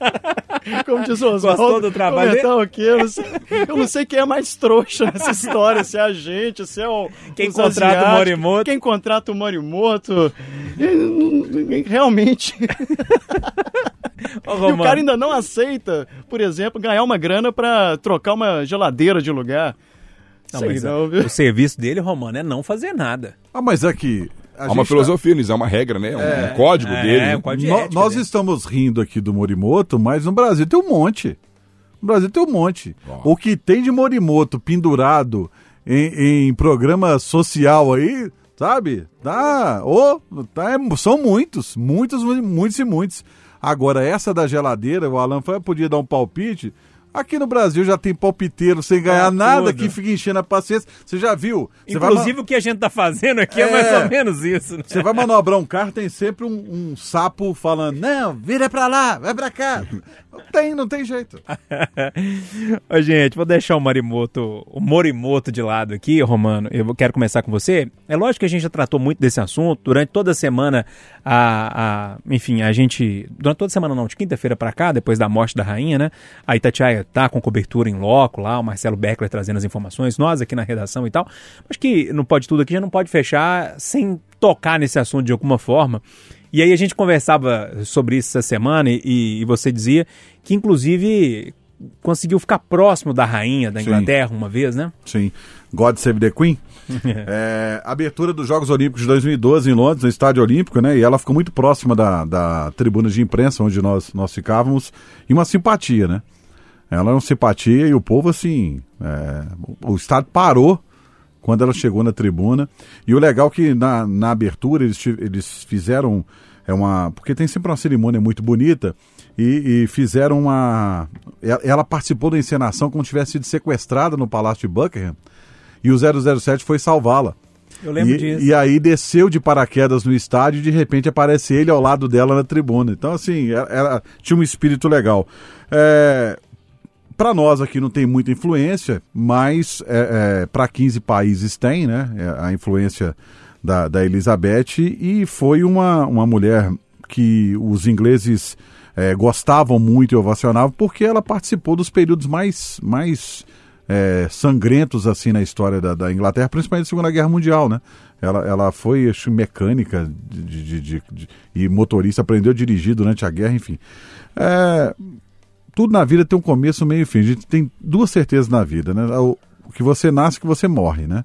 C: Como diz o
B: Gostou
C: Oswaldo,
B: do trabalho
C: comentar o quê? Eu não, sei, eu não sei quem é mais trouxa nessa história, se é a gente, se é o
B: Quem contrata o Morimoto.
C: Quem contrata o Morimoto. Realmente.
B: Ô,
C: E o
B: Romano,
C: cara ainda não aceita, por exemplo, ganhar uma grana pra trocar uma geladeira de lugar.
B: não,
C: Sei
B: mas,
C: não,
B: ó,
C: viu?
B: o serviço dele, Romano, é não fazer nada.
D: Ah, mas é que. A
E: Há uma
D: tá-
E: filosofia nisso, é uma regra, né? Um, um código
B: É,
E: dele.
B: é, um código de
D: No-
B: ética,
D: nós
B: né?
D: estamos rindo aqui do Morimoto, mas no Brasil tem um monte. No Brasil tem um monte. O que tem de Morimoto pendurado em, em programa social aí, sabe? Tá, ô, tá, é- são muitos, muitos, muitos e muitos. Agora, essa da geladeira, o Alan foi, podia dar um palpite. Aqui no Brasil já tem palpiteiro sem ganhar
B: Ah,
D: nada que fica enchendo a paciência. Você já viu? Você vai
B: Inclusive, o que a gente tá fazendo aqui é,
D: É.
B: mais ou menos isso. né?
D: você vai manobrar um carro, tem sempre um, um sapo falando: Não, vira pra lá, vai pra cá. Não tem, não tem jeito.
B: Ô, gente, vou deixar o Marimoto, o Morimoto de lado aqui, Romano. Eu quero começar com você. É lógico que a gente já tratou muito desse assunto durante toda a semana. A, a- enfim, a gente. Durante toda a semana, não, de quinta-feira pra cá, depois da morte da rainha, né? A Itatiaia tá com cobertura em loco lá, o Marcelo Beckler trazendo as informações, nós aqui na redação e tal. Acho que não pode tudo aqui, já não pode fechar sem tocar nesse assunto de alguma forma. E aí a gente conversava sobre isso essa semana e, e você dizia que, inclusive, conseguiu ficar próximo da rainha da
D: Sim.
B: Inglaterra uma vez, né?
D: Sim. God Save the Queen. É, abertura dos Jogos Olímpicos de 2012 em Londres, no Estádio Olímpico, né? E ela ficou muito próxima da, da tribuna de imprensa onde nós, nós ficávamos. E uma simpatia, né? Ela é uma simpatia e o povo, assim. é, o o estádio parou quando ela chegou na tribuna. E o legal é que na, na abertura eles, eles fizeram é uma. Porque tem sempre uma cerimônia muito bonita. E, e fizeram uma. Ela, participou da encenação como se tivesse sido sequestrada no Palácio de Buckingham. E o 007 foi salvá-la.
B: Eu lembro
D: e,
B: disso.
D: E aí desceu de paraquedas no estádio e de repente aparece ele ao lado dela na tribuna. Então, assim, ela, ela tinha um espírito legal. É, para nós aqui não tem muita influência, mas é, é, para 15 países tem, né? é, A influência da, da Elizabeth e foi uma, uma mulher que os ingleses é, gostavam muito e ovacionavam porque ela participou dos períodos mais, mais é, sangrentos assim na história da, da Inglaterra, principalmente na Segunda Guerra Mundial, né? Ela, ela foi acho, mecânica de, de- de- de- e motorista, aprendeu a dirigir durante a guerra, enfim. É, tudo na vida tem um começo, um meio e fim. A gente tem duas certezas na vida, né? O, que você nasce e que você morre, né?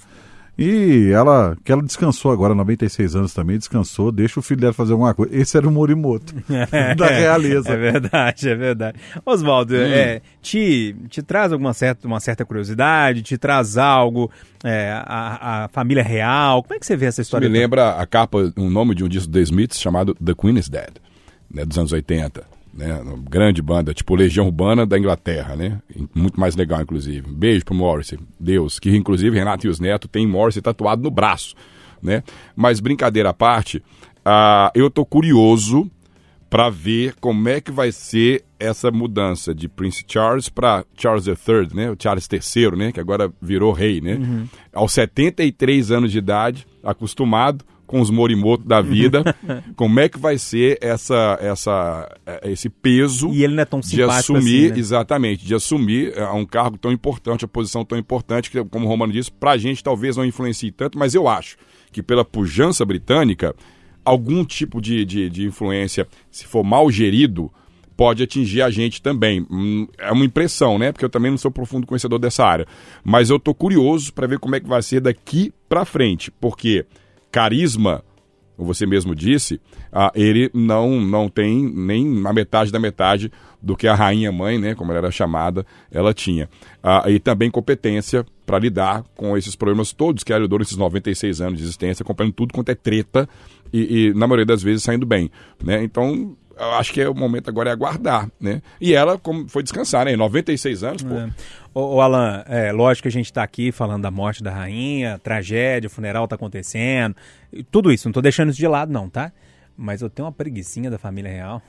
D: E ela, que ela descansou agora, 96 anos também, descansou, deixa o filho dela fazer alguma coisa. Esse era o Morimoto, da realeza.
B: É verdade, é verdade. Oswaldo, é, te, te traz alguma certa, uma certa curiosidade, te traz algo, é, a, a família real. Como é que você vê essa
E: Isso
B: história?
E: me lembra a capa, um nome de um disco do The Smiths chamado The Queen is Dead, né, dos anos 80. Né, uma grande banda, tipo Legião Urbana da Inglaterra, né? Muito mais legal, inclusive. Beijo pro Morrissey, Deus, que inclusive Renato e os Neto tem Morrissey tatuado no braço, né? Mas brincadeira à parte, ah, eu tô curioso para ver como é que vai ser essa mudança de Prince Charles para Charles III, né? O Charles III, né? Que agora virou rei, né? Aos 73 anos de idade, acostumado com os morimoto da vida, como é que vai ser essa, essa, eh, esse peso
B: E ele não é tão
E: de
B: simpático
E: assumir,
B: assim, né?
E: exatamente, de assumir eh, um cargo tão importante, a posição tão importante, que, como o Romano disse, pra gente talvez não influencie tanto, mas eu acho que pela pujança britânica, algum tipo de, de, de influência, se for mal gerido, pode atingir a gente também. Hum, É uma impressão, né? Porque eu também não sou profundo conhecedor dessa área. Mas eu tô curioso para ver como é que vai ser daqui para frente, porque carisma você mesmo disse, ah, ele não, não tem nem a metade da metade do que a rainha mãe, né, como ela era chamada, ela tinha. Ah, e também competência para lidar com esses problemas todos que ela lidou nesses 96 anos de existência, acompanhando tudo quanto é treta e, e, na maioria das vezes, saindo bem. Né? Então, acho que é o momento agora é aguardar, né? E ela como foi descansar, né? 96 anos, pô.
B: É. Ô, ô, Alan, é lógico que a gente está aqui falando da morte da rainha, tragédia, o funeral tá acontecendo, tudo isso, não tô deixando isso de lado não, tá? Mas eu tenho uma preguiçinha da família real.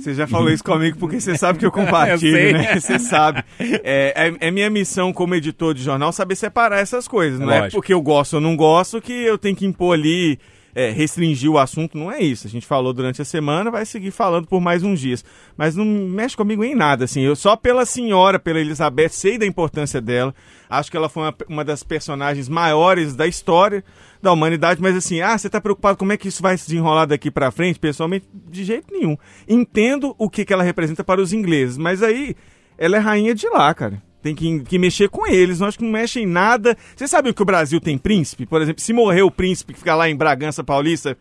F: Você já falou isso comigo porque você sabe que eu compartilho,
B: Eu
F: né? Você sabe. É, é, é minha missão como editor de jornal saber separar essas coisas. Não é
B: Lógico.
F: porque eu gosto ou não gosto que eu tenho que impor ali, é, restringir o assunto. Não é isso. A gente falou durante a semana, vai seguir falando por mais uns dias. Mas não mexe comigo em nada, assim. Eu só pela senhora, pela Elizabeth, sei da importância dela. Acho que ela foi uma, uma das personagens maiores da história da humanidade, mas assim, ah, você tá preocupado como é que isso vai se desenrolar daqui pra frente? Pessoalmente, de jeito nenhum. Entendo o que, que ela representa para os ingleses, mas aí ela é rainha de lá, cara. Tem que, que mexer com eles, não acho que não mexe em nada. Você sabe que o Brasil tem príncipe? Por exemplo, se morrer o príncipe que fica lá em Bragança Paulista,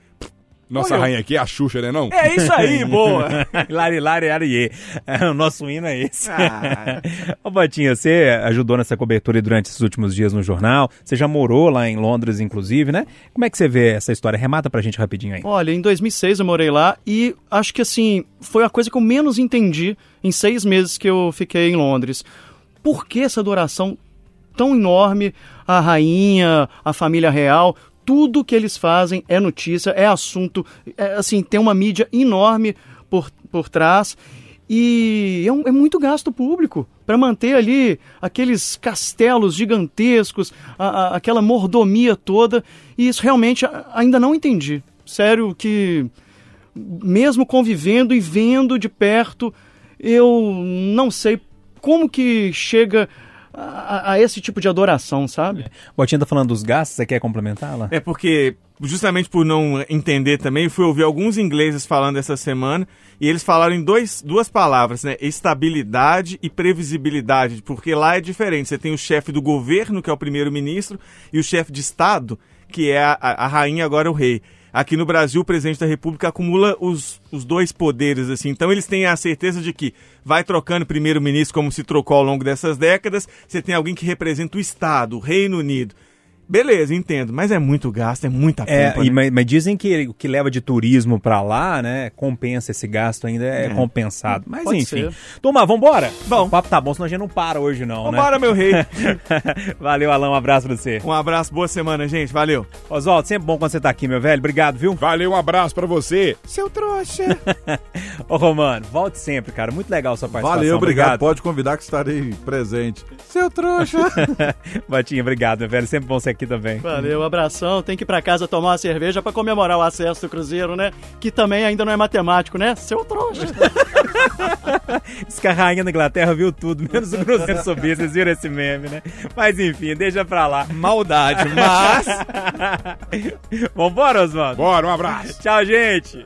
E: Nossa
F: Olha,
E: rainha aqui é a Xuxa, né não?
F: é isso aí, boa!
B: Lari, lari, ariê. É, O nosso hino é esse.
F: Ah.
B: Ô, Botinha, você ajudou nessa cobertura durante esses últimos dias no jornal. Você já morou lá em Londres, inclusive, né? Como é que você vê essa história? Remata pra gente rapidinho aí.
C: Olha, em 2006 eu morei lá e acho que assim, foi a coisa que eu menos entendi em seis meses que eu fiquei em Londres. Por que essa adoração tão enorme à rainha, à família real? Tudo que eles fazem é notícia, é assunto, é, assim, tem uma mídia enorme por, por trás. E é, um- é muito gasto público para manter ali aqueles castelos gigantescos, a- a- aquela mordomia toda. E isso realmente ainda não entendi. Sério que mesmo convivendo e vendo de perto, eu não sei como que chega a, a esse tipo de adoração, sabe?
B: Botinha tá falando dos gastos, você quer complementá-la?
F: É porque, justamente por não entender também, fui ouvir alguns ingleses falando essa semana e eles falaram em dois, duas palavras, né? Estabilidade e previsibilidade, porque lá é diferente. Você tem o chefe do governo, que é o primeiro-ministro, e o chefe de Estado, que é a, a, a rainha, agora o rei. Aqui no Brasil, o presidente da República acumula os, os dois poderes, assim. Então, eles têm a certeza de que vai trocando primeiro-ministro como se trocou ao longo dessas décadas. Você tem alguém que representa o Estado, o Reino Unido. Beleza, entendo, mas é muito gasto, é muita
B: É,
F: pompa,
B: e-
F: né?
B: mas, mas dizem que o que leva de turismo pra lá, né, compensa esse gasto ainda, é, compensado. Mas
C: Pode
B: enfim.
C: ser.
B: Turma, vambora?
F: Bom.
B: O papo tá bom, senão a gente não para hoje não,
F: Vambora, meu rei.
B: né? Valeu, Alan, um abraço pra você.
F: Um abraço, boa semana, gente. Valeu.
B: Oswaldo, sempre bom quando você tá aqui, meu velho. Obrigado, viu?
E: Valeu, um abraço pra você.
F: Seu trouxa.
B: Ô, Romano, volte sempre, cara. Muito legal a sua participação.
D: Valeu, obrigado. Pode convidar que estarei presente. Seu trouxa.
B: Batinha, obrigado, meu velho. Sempre bom ser aqui também.
C: Valeu, abração. Tem que ir pra casa tomar uma cerveja pra comemorar o acesso do Cruzeiro, né? Que também ainda não é matemático, né? Seu trouxa.
B: Diz que a rainha da Inglaterra viu tudo, menos o Cruzeiro subir. Vocês viram esse meme, né? Mas enfim, deixa pra lá.
F: Maldade, mas.
B: Vambora, Oswaldo?
E: Bora, um abraço.
B: Tchau, gente.